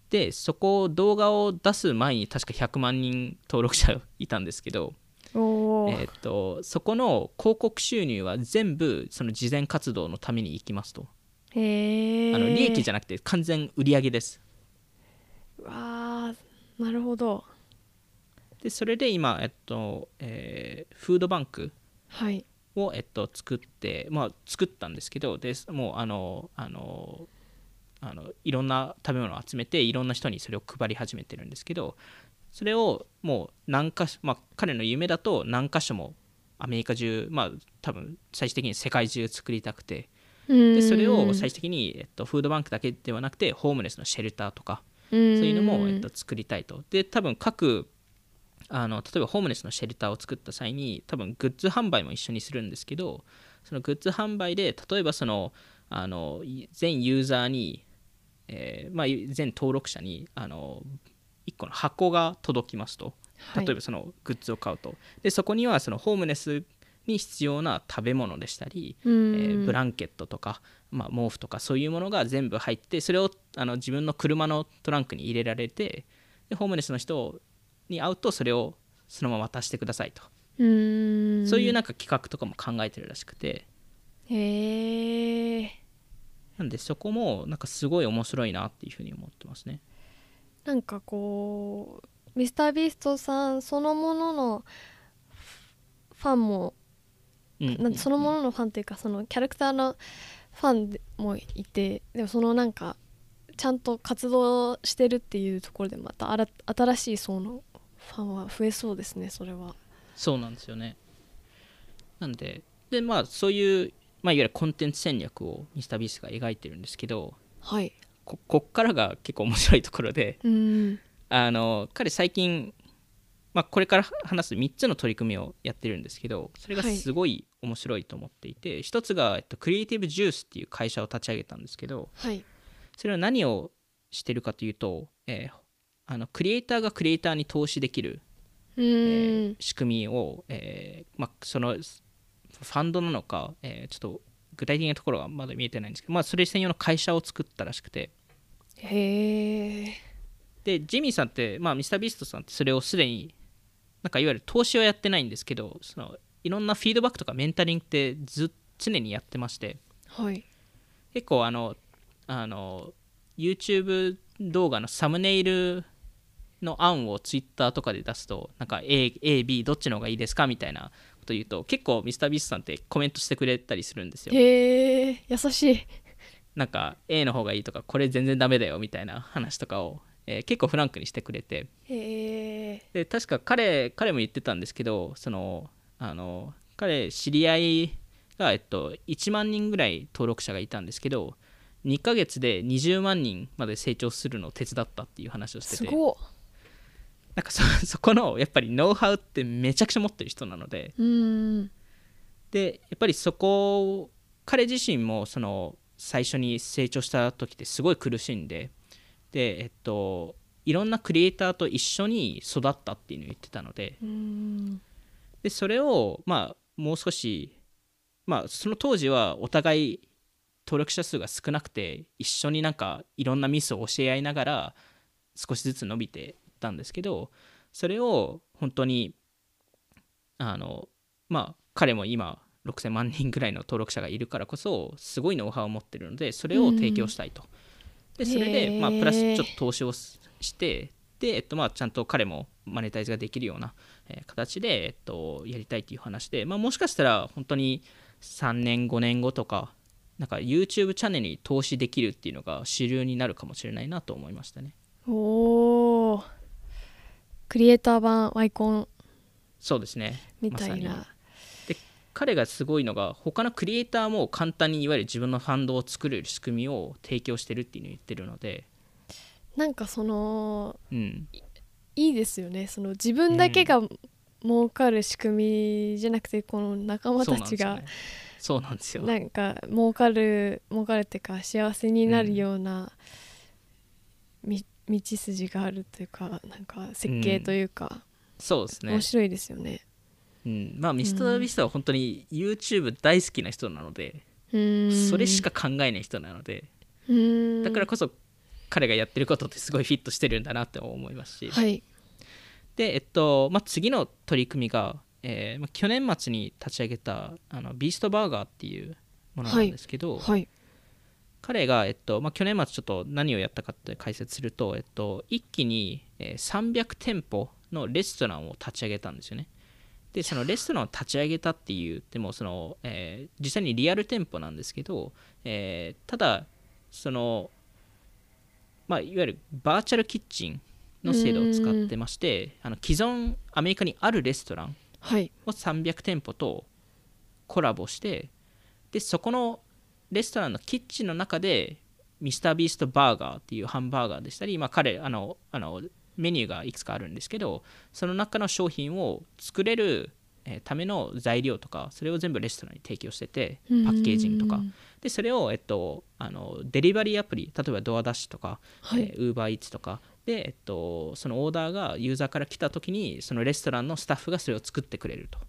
でそこ動画を出す前に確か100万人登録者いたんですけど、おお、えーっとそこの広告収入は全部その事前活動のために行きますと。へえあの利益じゃゃなくて完全売上です。わーなるほどでそれで今、えっとえーフードバンクはい。を、えっと、作って、まあ、作ったんですけどでもうあのあのあのいろんな食べ物を集めていろんな人にそれを配り始めてるんですけどそれをもう何か所、まあ、彼の夢だと何箇所もアメリカ中まあ多分最終的に世界中作りたくてでそれを最終的に、えっと、フードバンクだけではなくてホームレスのシェルターとかそういうのも、えっと、作りたいと。で多分各あの例えばホームレスのシェルターを作った際に多分グッズ販売も一緒にするんですけどそのグッズ販売で例えばそのあの全ユーザーに、えーまあ、全登録者にあの1個の箱が届きますと。例えばそのグッズを買うと、はい、でそこにはそのホームレスに必要な食べ物でしたり、えー、ブランケットとか、まあ、毛布とかそういうものが全部入ってそれをあの自分の車のトランクに入れられてでホームレスの人に会うとそれをそのまま渡してくださいと。そういうなんか企画とかも考えてるらしくて。へえなんでそこもなんかすごい面白いなっていうふうに思ってますね。なんかこうミスタービーストさんそのもののファンもなんそのもののファンというかそのキャラクターのファンもいてでもそのなんかちゃんと活動してるっていうところでまた新しい層のファンは増えそうですねそれは。そうなんですよね。なんででまあそういう、まあ、いわゆるコンテンツ戦略をミスタービースが描いてるんですけどはい。ここっからが結構面白いところで、うん、あの彼最近まあ、これから話す3つの取り組みをやってるんですけどそれがすごい面白いと思っていて、はい、1つが、えっと、クリエイティブジュースっていう会社を立ち上げたんですけど、はい、それは何をしてるかというと、えー、あのクリエイターがクリエイターに投資できる、えー、仕組みを、えーまあ、そのファンドなのか、えー、ちょっと具体的なところがまだ見えてないんですけど、まあ、それ専用の会社を作ったらしくて。へえでジミーさんって、まあ、ミスタービーストさんってそれをすでになんかいわゆる投資はやってないんですけどそのいろんなフィードバックとかメンタリングってず常にやってまして、はい、結構あのあの YouTube 動画のサムネイルの案を Twitter とかで出すとなんか A, A、B どっちの方がいいですかみたいなこと言うと結構 MrBeast さんってコメントしてくれたりするんですよ。へえ優しい。なんか A の方がいいとかこれ全然ダメだよみたいな 話とかをえー、結構フランクにしてくれて。で確か彼彼も言ってたんですけどそのあの彼知り合いが、えっと、1万人ぐらい登録者がいたんですけど2ヶ月で20万人まで成長するのを手伝ったっていう話をしててなんかそそこのやっぱりノウハウってめちゃくちゃ持ってる人なのででやっぱりそこ彼自身もその最初に成長した時ってすごい苦しんででえっといろんなクリエイターと一緒に育ったっていうのを言ってたのででそれをまあもう少しまあその当時はお互い登録者数が少なくて一緒になんかいろんなミスを教え合いながら少しずつ伸びていったんですけどそれを本当にあのまあ彼も今6000万人ぐらいの登録者がいるからこそすごいノウハウを持ってるのでそれを提供したいと。でそれで、まあ、プラスちょっと投資をしてで、えっとまあ、ちゃんと彼もマネタイズができるような、えー、形で、えっと、やりたいっていう話で、まあ、もしかしたら本当に3年5年後とかなんか YouTube チャンネルに投資できるっていうのが主流になるかもしれないなと思いましたね。おおクリエイター版ワイコン。そうですね。みたいな、ま彼がすごいのが他のクリエイターも簡単にいわゆる自分のファンドを作れる仕組みを提供してるっていうのを言ってるので。なんかその、うん、いいですよね。その自分だけが儲かる仕組みじゃなくて、この仲間たちがそうなんですよ。なんか儲かる儲かるっていうか幸せになるような、うん、道筋があるというかなんか設計というか、うん、そうですね。面白いですよね。うん、まあミスター・ビスタは本当に YouTube 大好きな人なので、うん、それしか考えない人なので、うん、だからこそ彼がやってることってすごいフィットしてるんだなって思いますし、はい、で、えっとまあ、次の取り組みが、えーまあ、去年末に立ち上げたあのビーストバーガーっていうものなんですけど、はい。はい、彼が、えっとまあ、去年末ちょっと何をやったかって解説すると、えっと、一気に、えー、300店舗のレストランを立ち上げたんですよね。でそのレストランを立ち上げたっていうでもその、えー、実際にリアル店舗なんですけど、えー、ただそのまあ、いわゆるバーチャルキッチンの制度を使ってましてあの既存アメリカにあるレストランはい。を300店舗とコラボしてでそこのレストランのキッチンの中でミスタービーストバーガーっていうハンバーガーでしたり、まあ、彼あのあのメニューがいくつかあるんですけどその中の商品を作れるえーための材料とかそれを全部レストランに提供しててパッケージングとか。でそれを、えっと、あのデリバリーアプリ例えばドアダッシュとかはい。ウーバーイーツとか。で、えっと、そのオーダーがユーザーから来た時にそのレストランのスタッフがそれを作ってくれると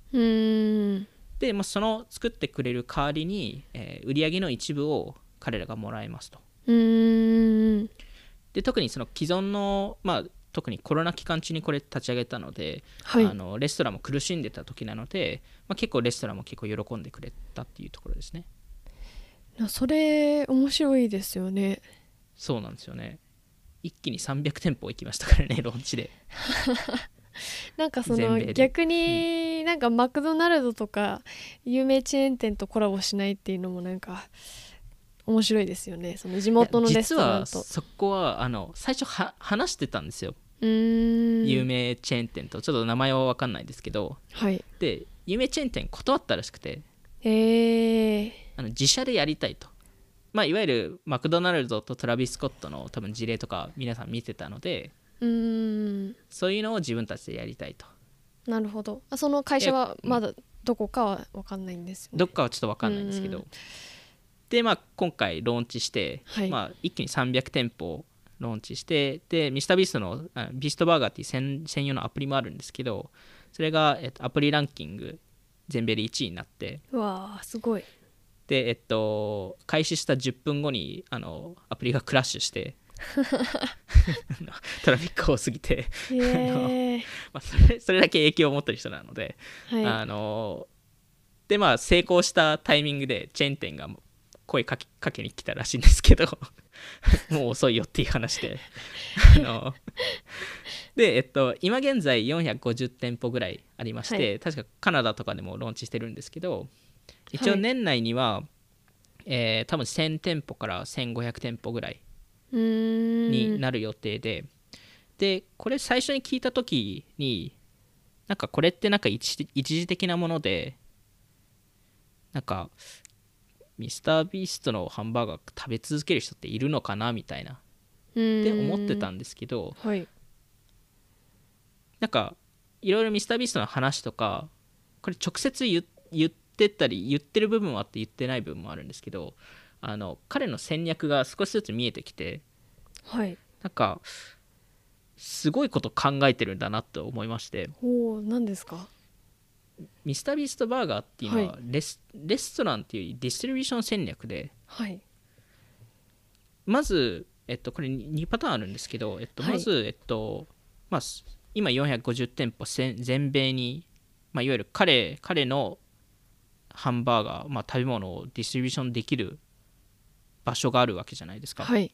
で、まあ、その作ってくれる代わりに、えー売上の一部を彼らがもらえますと。うーん。で特にその既存の、まあ、特にコロナ期間中にこれ立ち上げたので、はい。あのレストランも苦しんでた時なので、まあ、結構レストランも結構喜んでくれたっていうところですね。なそれ面白いですよね。そうなんですよね。一気に300店舗行きましたからねローンチで なんかその逆になんかマクドナルドとか有名チェーン店とコラボしないっていうのもなんか面白いですよね。その地元のレス実トランと。はそこはあの最初は話してたんですよ、有名チェーン店と。ちょっと名前は分かんないですけど。はい。で有名チェーン店断ったらしくて。えー、あの自社でやりたいと、まあ、いわゆるマクドナルドとトラビス・スコットの多分事例とか皆さん見てたのでうーん。そういうのを自分たちでやりたいと。なるほど。あその会社はえまだどこかは分かんないんですよね。どっかはちょっと分かんないんですけど、うんで、まあ、今回ローンチして、はい。まあ、一気に300店舗ローンチしてでミスタービーストのあビーストバーガーっていう専専用のアプリもあるんですけどそれが、えっと、アプリランキング全米で1位になって。うわーすごい。で、えっと、開始した10分後にあのアプリがクラッシュして トラフィック多すぎて、へえまあ、それそれだけ影響を持ってる人なので、はい。あのでまあ成功したタイミングでチェーン店が声かけかけに来たらしいんですけど もう遅いよっていう話で あのでえっと今現在450店舗ぐらいありまして、は確かカナダとかでもローンチしてるんですけど一応はい。年内には、えー多分1000店舗から1500店舗ぐらいになる予定で、でこれ最初に聞いた時になんかこれってなんか一時的なものでなんかミスタービーストのハンバーガー食べ続ける人っているのかなみたいな。っって思ってたんですけどはい。なんかいろいろミスタービーストの話とかこれ直接言言ってたり言ってる部分もあって言ってない部分もあるんですけどあの彼の戦略が少しずつ見えてきてはい。なんかすごいこと考えてるんだなと思いまして。おお何ですか？ミスタービーストバーガーっていうのははレス,、レストランっていうディストリビューション戦略ではい。まず、えっと、これ2パターンあるんですけど、えっと、はい。まず、えっとまあ、す今450店舗全全米に、まあ、いわゆる彼彼のハンバーガー、まあ、食べ物をディストリビューションできる場所があるわけじゃないですか、はい。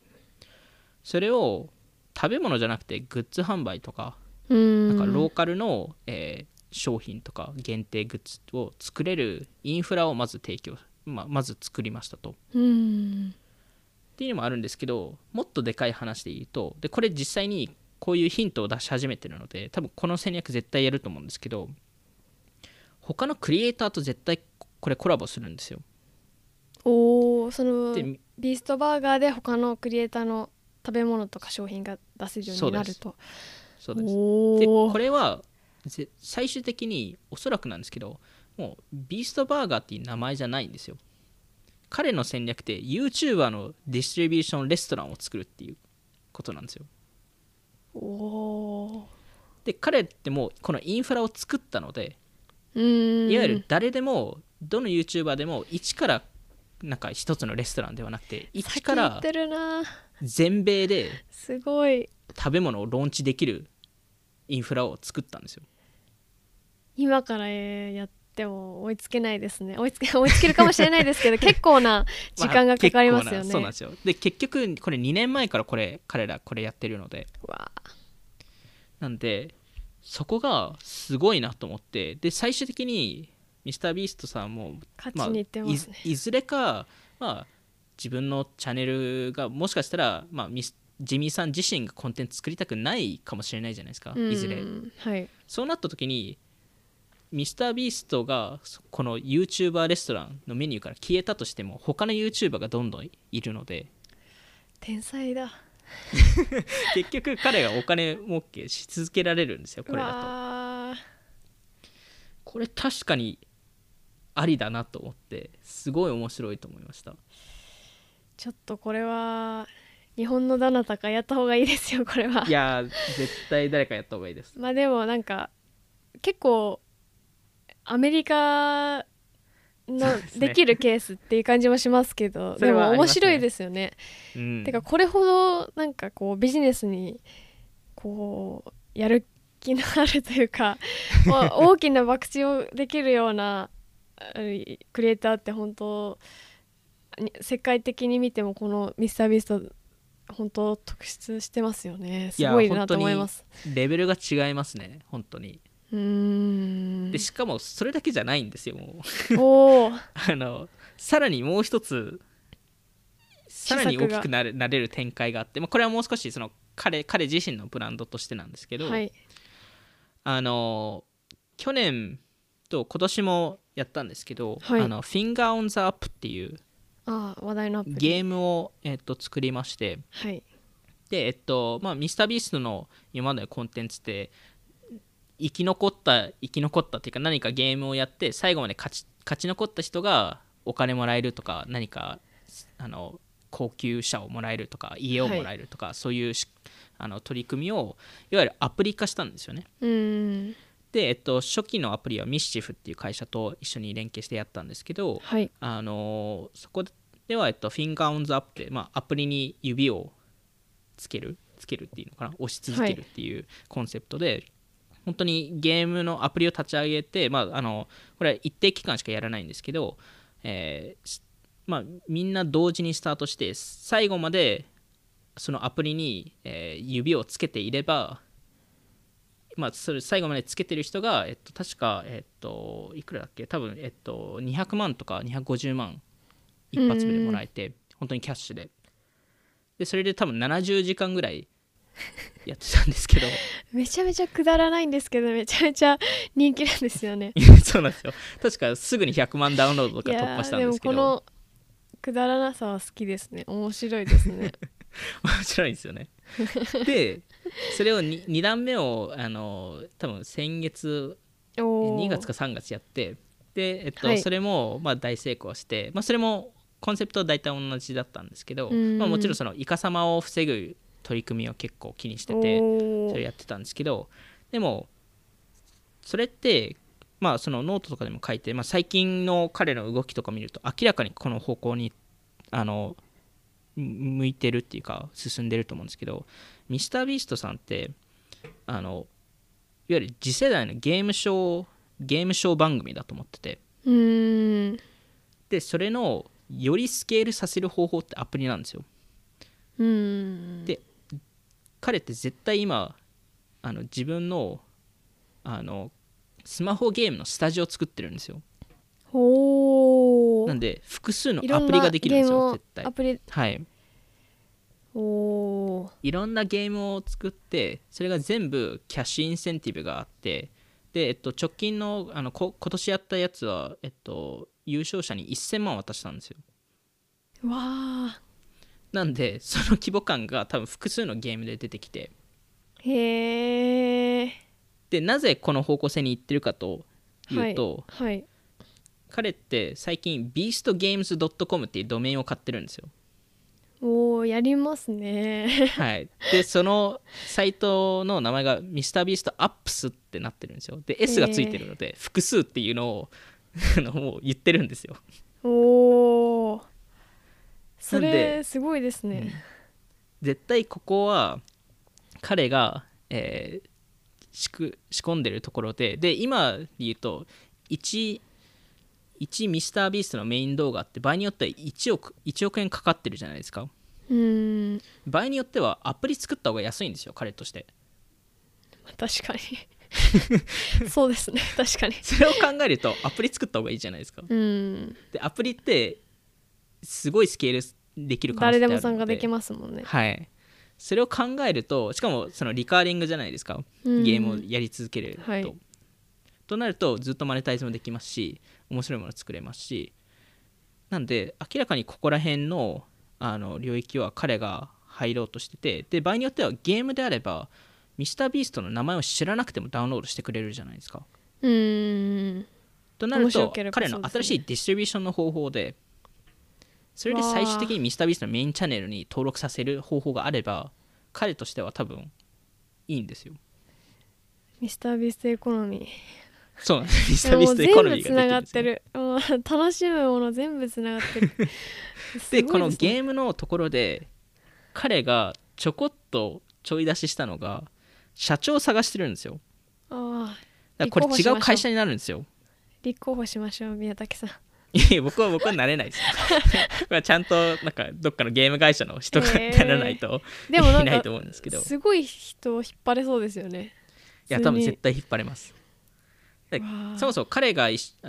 それを食べ物じゃなくてグッズ販売とかなんかローカルの、えー商品とか限定グッズを作れるインフラをまず提供、まあ、まず作りましたと。うーん。っていうのもあるんですけどもっとでかい話で言うとでこれ実際にこういうヒントを出し始めてるので多分この戦略絶対やると思うんですけど他のクリエイターと絶対これコラボするんですよ。そのでビーストバーガーで他のクリエイターの食べ物とか商品が出せるようになると。そうです。でこれはぜ最終的におそらくなんですけどもうビーストバーガーっていう名前じゃないんですよ。彼の戦略って YouTuber のディストリビューションレストランを作るっていうことなんですよ。おおで彼ってもうこのインフラを作ったのでいわゆる誰でもどの YouTuber でも一からなんか一つのレストランではなくて一からてるな。全米ですごい。食べ物をローンチできるインフラを作ったんですよ。今からやっても追いつけないですね。追いつけ 追いつけるかもしれないですけど 結構な時間がかかりますよまあそうなんねですよ。で結局これ2年前からこれ彼らこれやってるので。なんでそこがすごいなと思ってで最終的にミスタービーストさんもますね、いずいずれか、まあ、自分のチャンネルがもしかしたら、まあ、ミスジミーさん自身がコンテンツ作りたくないかもしれないじゃないですかいずれ。うんはい。そうなった時にミスタービーストがそこの YouTuber レストランのメニューから消えたとしても他の YouTuber がどんどんいるので。天才だ。結局彼がお金儲けし続けられるんですよこれだと。これ確かにありだなと思ってすごい面白いと思いました。ちょっとこれは日本のどなたかやった方がいいですよこれは。いやー絶対誰かやった方がいいです。まあでもなんか結構アメリカのできるケースっていう感じもしますけどそでも面白いですよね。うん。てかこれほどなんかこうビジネスにこうやる気のあるというか まあ大きな博打をできるようなあクリエイターって本当に世界的に見てもこのミスタービースト本当特筆してますよね。すごいなと思います。レベルが違いますね本当に。うーん。でしかもそれだけじゃないんですよもう。おお あのさらにもう一つさらに大きくなれなれる展開があって、まあ、これはもう少しその彼彼自身のブランドとしてなんですけど、はい。あの去年と今年もやったんですけど、はい。あの Finger on the Up っていうああ話題のゲームを、えっと、作りまして。はい。でえっとまあミスタービーストの今までのコンテンツって生き残った生き残ったっていうか何かゲームをやって最後まで勝ち勝ち残った人がお金もらえるとか何かあの高級車をもらえるとか家をもらえるとか、そういうしあの取り組みをいわゆるアプリ化したんですよね。うーんで、えっと、初期のアプリはミッシフっていう会社と一緒に連携してやったんですけど、はい。あのそこでは、えっと、フィンガーオンザアップで、まあ、アプリに指をつけるつけるっていうのかな？押し続けるっていうコンセプトで、本当にゲームのアプリを立ち上げて、まあ、あのこれは一定期間しかやらないんですけど、えーしまあ、みんな同時にスタートして最後までそのアプリに、えー指をつけていればまあ、それ最後までつけてる人が、えっと、確か、えっと、いくらだっけ？多分、えっと、200万とか250万一発目でもらえて本当にキャッシュで。でそれで多分70時間ぐらいやってたんですけど。めちゃめちゃくだらないんですけどめちゃめちゃ人気なんですよね。そうなんですよ。確かすぐに100万ダウンロードとか突破したんですけど。このくだらなさは好きですね。面白いですね。面白いんですよね でそれを 2, 2段目をあの多分先月おー。2月か3月やってで、えっとはい。それもまあ大成功して、まあ、それもコンセプトは大体同じだったんですけど、うん。まあ、もちろんそのイカサマを防ぐ取り組みを結構気にしててそれやってたんですけどでもそれってまあそのノートとかでも書いて、まあ、最近の彼の動きとか見ると明らかにこの方向にあのむ向いてるっていうか進んでると思うんですけど MrBeast さんってあのいわゆる次世代のゲームショーゲームショー番組だと思ってて。でそれのよりスケールさせる方法ってアプリなんですよ。で彼って絶対今あの自分のあのスマホゲームのスタジオを作ってるんですよなんで複数のアプリができるんですよ絶対。アプリ。はい。おー。いろんなゲームを作ってそれが全部キャッシュインセンティブがあってで、えっと、直近のあのこ今年やったやつは、えっと、優勝者に1000万渡したんですよ。わあなんでその規模感が多分複数のゲームで出てきて。へえでなぜこの方向性に行ってるかというと、はい彼って最近 beastgames.com っていうドメインを買ってるんですよ。おおやりますね。はい、でそのサイトの名前が MrBeastApps ってなってるんですよ。で S がついてるので、複数っていうのを もう言ってるんですよ。おおそれですごいですね。絶対ここは彼が、えー仕込んでるところでで今で言うと1 1ミスタービーストのメイン動画って場合によっては1億 ,1 億円かかってるじゃないですか。うーん。場合によってはアプリ作った方が安いんですよ彼として。確かに。そうですね。確かに。それを考えるとアプリ作った方がいいじゃないですか。うん。でアプリってすごいスケールできる可能性誰でも参加できますもんね。はい。それを考えるとしかもそのリカーリングじゃないですか、うん。ゲームをやり続けると、はいとなるとずっとマネタイズもできますし面白いもの作れますし。なんで明らかにここら辺のあの領域は彼が入ろうとしててで場合によってはゲームであればミスタービーストの名前を知らなくてもダウンロードしてくれるじゃないですか。うーん。となると彼の新しいディストリビューションの方法でそれで最終的にミスタービーストのメインチャンネルに登録させる方法があれば彼としては多分いいんですよ。ミスタービーストエコノミーそう。なんですミスタビーストエコノミーがなができるんですよってる。もう楽しむもの全部つながってる。でこのーゲームのところで彼がちょこっとちょい出ししたのが社長を探してるんですよ。ああこれ違う会社にになるんですよ。立候補しましょう宮武さん。いや僕は僕はなれないです。これはちゃんとなんかどっかのゲーム会社の人がならないとでもないないと思うんですけど。いすごい人を引っ張れそうですよね。や多分絶対引っ張れますそもそも彼が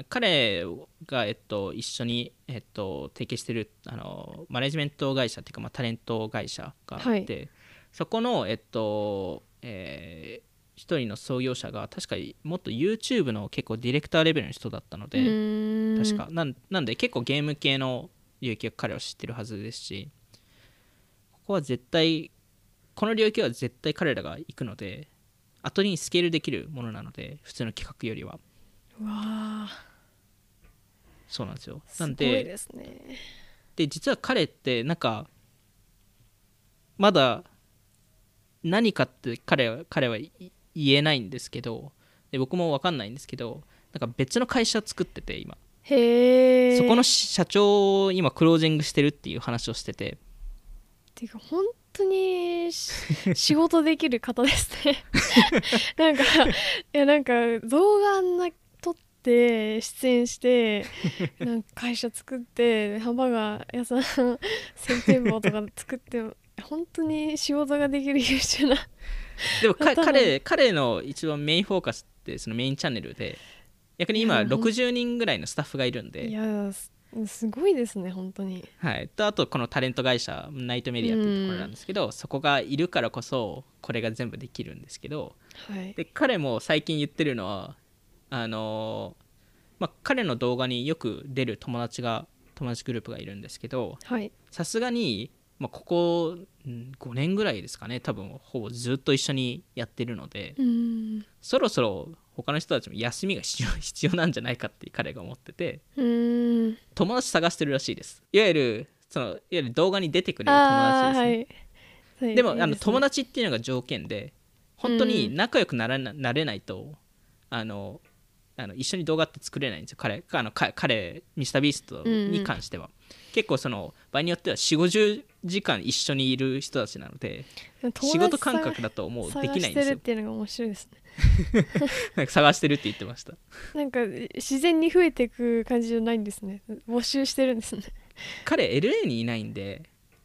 彼が、えっと、一緒に、えっと、提携してるあのマネジメント会社っていうか、まあ、タレント会社があって、そこの、えっとえー一人の創業者が確かもっと YouTube の結構ディレクターレベルの人だったのうで、確か。なんなんで結構ゲーム系の領域は彼は知ってるはずですしここは絶対この領域は絶対彼らが行くので後にスケールできるものなので普通の企画よりは。うわあそうなんですよ。すごいなんでですねで実は彼ってなんかまだ何かって彼は彼はい言えないんですけどで僕も分かんないんですけどなんか別の会社作ってて今。へえそこの社長を今クロージングしてるっていう話をしてて。ていうか本当にし仕事できる方ですね。なんかいやなんか動画あんな撮って出演してなんか会社作ってハンバーガー屋さん先店舗とか作って本当に仕事ができる優秀なでも彼彼の一番メインフォーカスってそのメインチャンネルで逆に今いやほん60人ぐらいのスタッフがいるんいで、やすすごいですね本当に。はい、とあとこのタレント会社ナイトメディアっていうところなんですけど、そこがいるからこそこれが全部できるんですけどはい。で彼も最近言ってるのはあのーまあ、彼の動画によく出る友達が友達グループがいるんですけどはい。さすがに、まあ、ここうん5年ぐらいですかね多分ほぼずっと一緒にやってるのでうーん。そろそろ他の人たちも休みが必要 必要なんじゃないかって彼が思っててうーん友達探してるらしいです。いわゆるそのいわゆる動画に出てくれる友達ですね、はい。はいでもあの友達っていうのが条件で本当に仲良くならななれないとあのあの一緒に動画って作れないんですよ。彼あのか彼ミスタービーストに関しては、結構その場合によっては4 5 0時間一緒にいる人たちなので仕事感覚だともうできないん探してるっですよていうのが面白いですね なんか探してるって言ってました。なんか自然に増えていく感じじゃないんですね。募集してるんですね。彼 LA にいないんで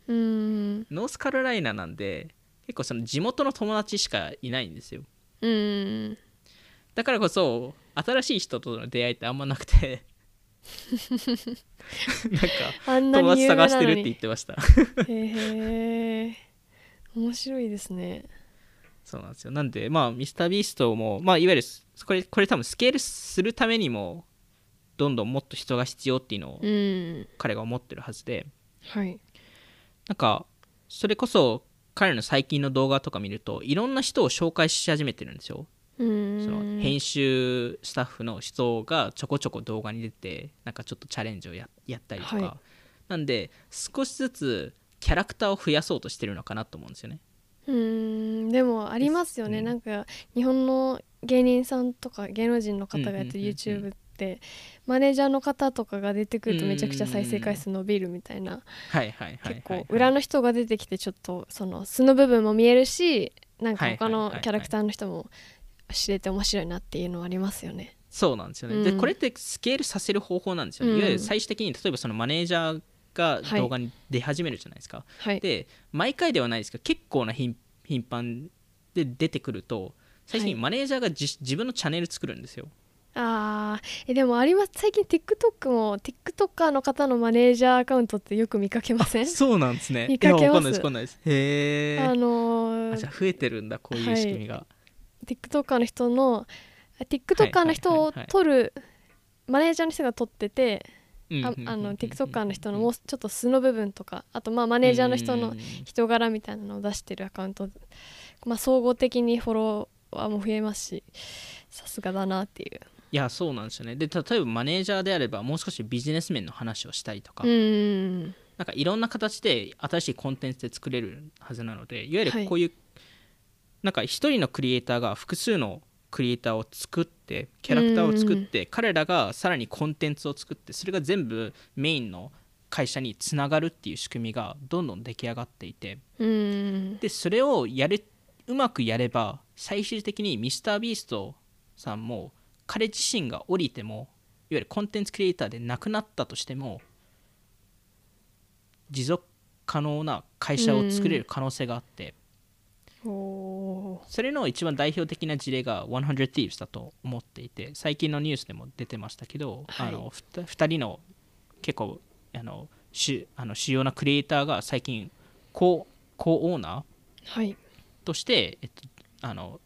うーん。ノースカロライナなんで結構その地元の友達しかいないんですよ。うーん。だからこそ新しい人との出会いってあんまなくて。なんかあんな友達探してるって言にってました。へえ面白いですねそうなんですよ。なんでまあミスタービーストもまあいわゆるこれこれ多分スケールするためにもどんどんもっと人が必要っていうのをうん。彼が思ってるはずで。はい。なんかそれこそ彼の最近の動画とか見るといろんな人を紹介し始めてるんですよ。その編集スタッフの人がちょこちょこ動画に出てなんかちょっとチャレンジをややったりとか、はい。なんで少しずつキャラクターを増やそうとしてるのかなと思うんですよねうーんでもありますよね、うんなんか日本の芸人さんとか芸能人の方がやってる YouTube ってマネージャーの方とかが出てくるとめちゃくちゃ再生回数伸びるみたいな。はいはいはいはい、はい、結構裏の人が出てきてちょっとその素の部分も見えるしなんか他のキャラクターの人も知れて面白いなっていうのはありますよね。そうなんですよね、うん。でこれってスケールさせる方法なんですよね、うん。いわゆる最終的に例えばそのマネージャーがはい。動画に出始めるじゃないですか、はい、で毎回ではないですけど結構な頻頻繁で出てくると最初にはい。マネージャーがじ自分のチャンネル作るんですよ。あー。えでもあります。最近 TikTok も TikToker の方のマネージャーアカウントってよく見かけません？そうなんですね。見かけます。ないですわかんないです。へえあのーあじゃあ増えてるんだこういう仕組みが、TikToker の人のあ TikToker の人を撮るマネージャーの人が撮っててああの TikToker の人のもうちょっと素の部分とかあとまあマネージャーの人の人柄みたいなのを出してるアカウント、まあ、総合的にフォロワーも増えますしさすがだなっていう。いやそうなんですよね。で例えばマネージャーであればもう少しビジネス面の話をしたりとか、なんかいろんな形で新しいコンテンツで作れるはずなのでいわゆはい。るこういう、なんか一人のクリエイターが複数のクリエイターを作ってキャラクターを作って彼らがさらにコンテンツを作ってそれが全部メインの会社につながるっていう仕組みがどんどん出来上がっていて。でそれをやるうまくやれば最終的にミスタービーストさんも彼自身が降りてもいわゆるコンテンツクリエイターでなくなったとしても持続可能な会社を作れる可能性があって、それの一番代表的な事例が100 Thieves だと思っていて最近のニュースでも出てましたけど、はい。あの2人の結構あの主あの主要なクリエイターが最近ココオーナーはい。として、えっとあの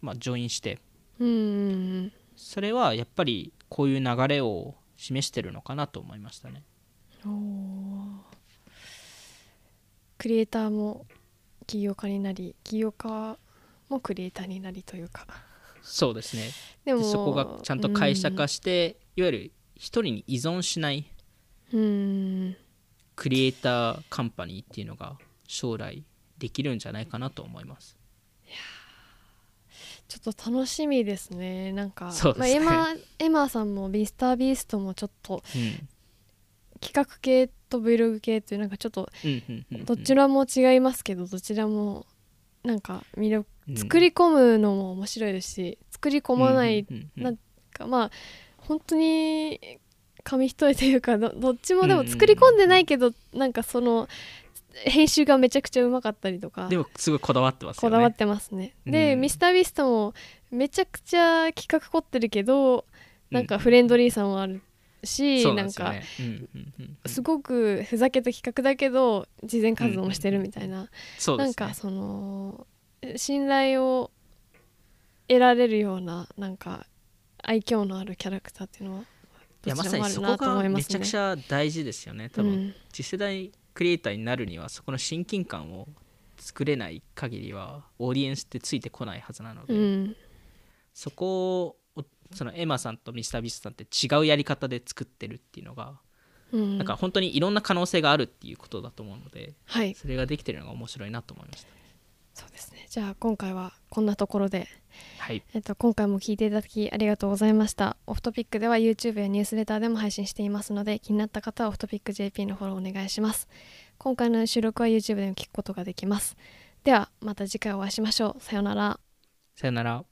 まあ、ジョインしてうーんそれはやっぱりこういう流れを示してるのかなと思いましたね。クリエイターも起業家になり起業家もクリエイターになりというか。そうですね。でもでそこがちゃんと会社化して、いわゆる一人に依存しないクリエイターカンパニーっていうのが将来できるんじゃないかなと思います。ちょっと楽しみですね。なんかそうですね。まあ、エマエマーさんもミスタービーストもちょっとうん企画系と Vlog 系っていうなんかちょっとどちらも違いますけどどちらもなんか魅力うん作り込むのも面白いですし作り込まないなんかまあ本当に紙一重というかどどっちもでも作り込んでないけどなんかその編集がめちゃくちゃうまかったりとかでもすごいこだわってますよね。こだわってますね。で、うん。ミスタービーストもめちゃくちゃ企画凝ってるけどなんかフレンドリーさもあるし、そうななんんかうんうんうんうん。すごくふざけた企画だけど事前活動もしてるみたいな、そうですね。なんかその信頼を得られるようななんか愛嬌のあるキャラクターっていうのはいやまさにそこがいますね。めちゃくち。ゃ大事ですよね。多分、うん。次世代クリエイターになるにはそこの親近感を作れない限りはオーディエンスってついてこないはずなので、うん。そこをそのエマさんとミスタービストさんって違うやり方で作ってるっていうのが、うんなんか本当にいろんな可能性があるっていうことだと思うのではいそれができてるのが面白いなと思いましたそうですねじゃあ今回はこんなところではいえっと、今回も聞いていただきありがとうございました。オフトピックでは YouTube やニュースレターでも配信していますので、気になった方はオフトピック JP のフォローお願いします。今回の収録は YouTube でも聞くことができます。では、また次回お会いしましょう。さようなら。さよなら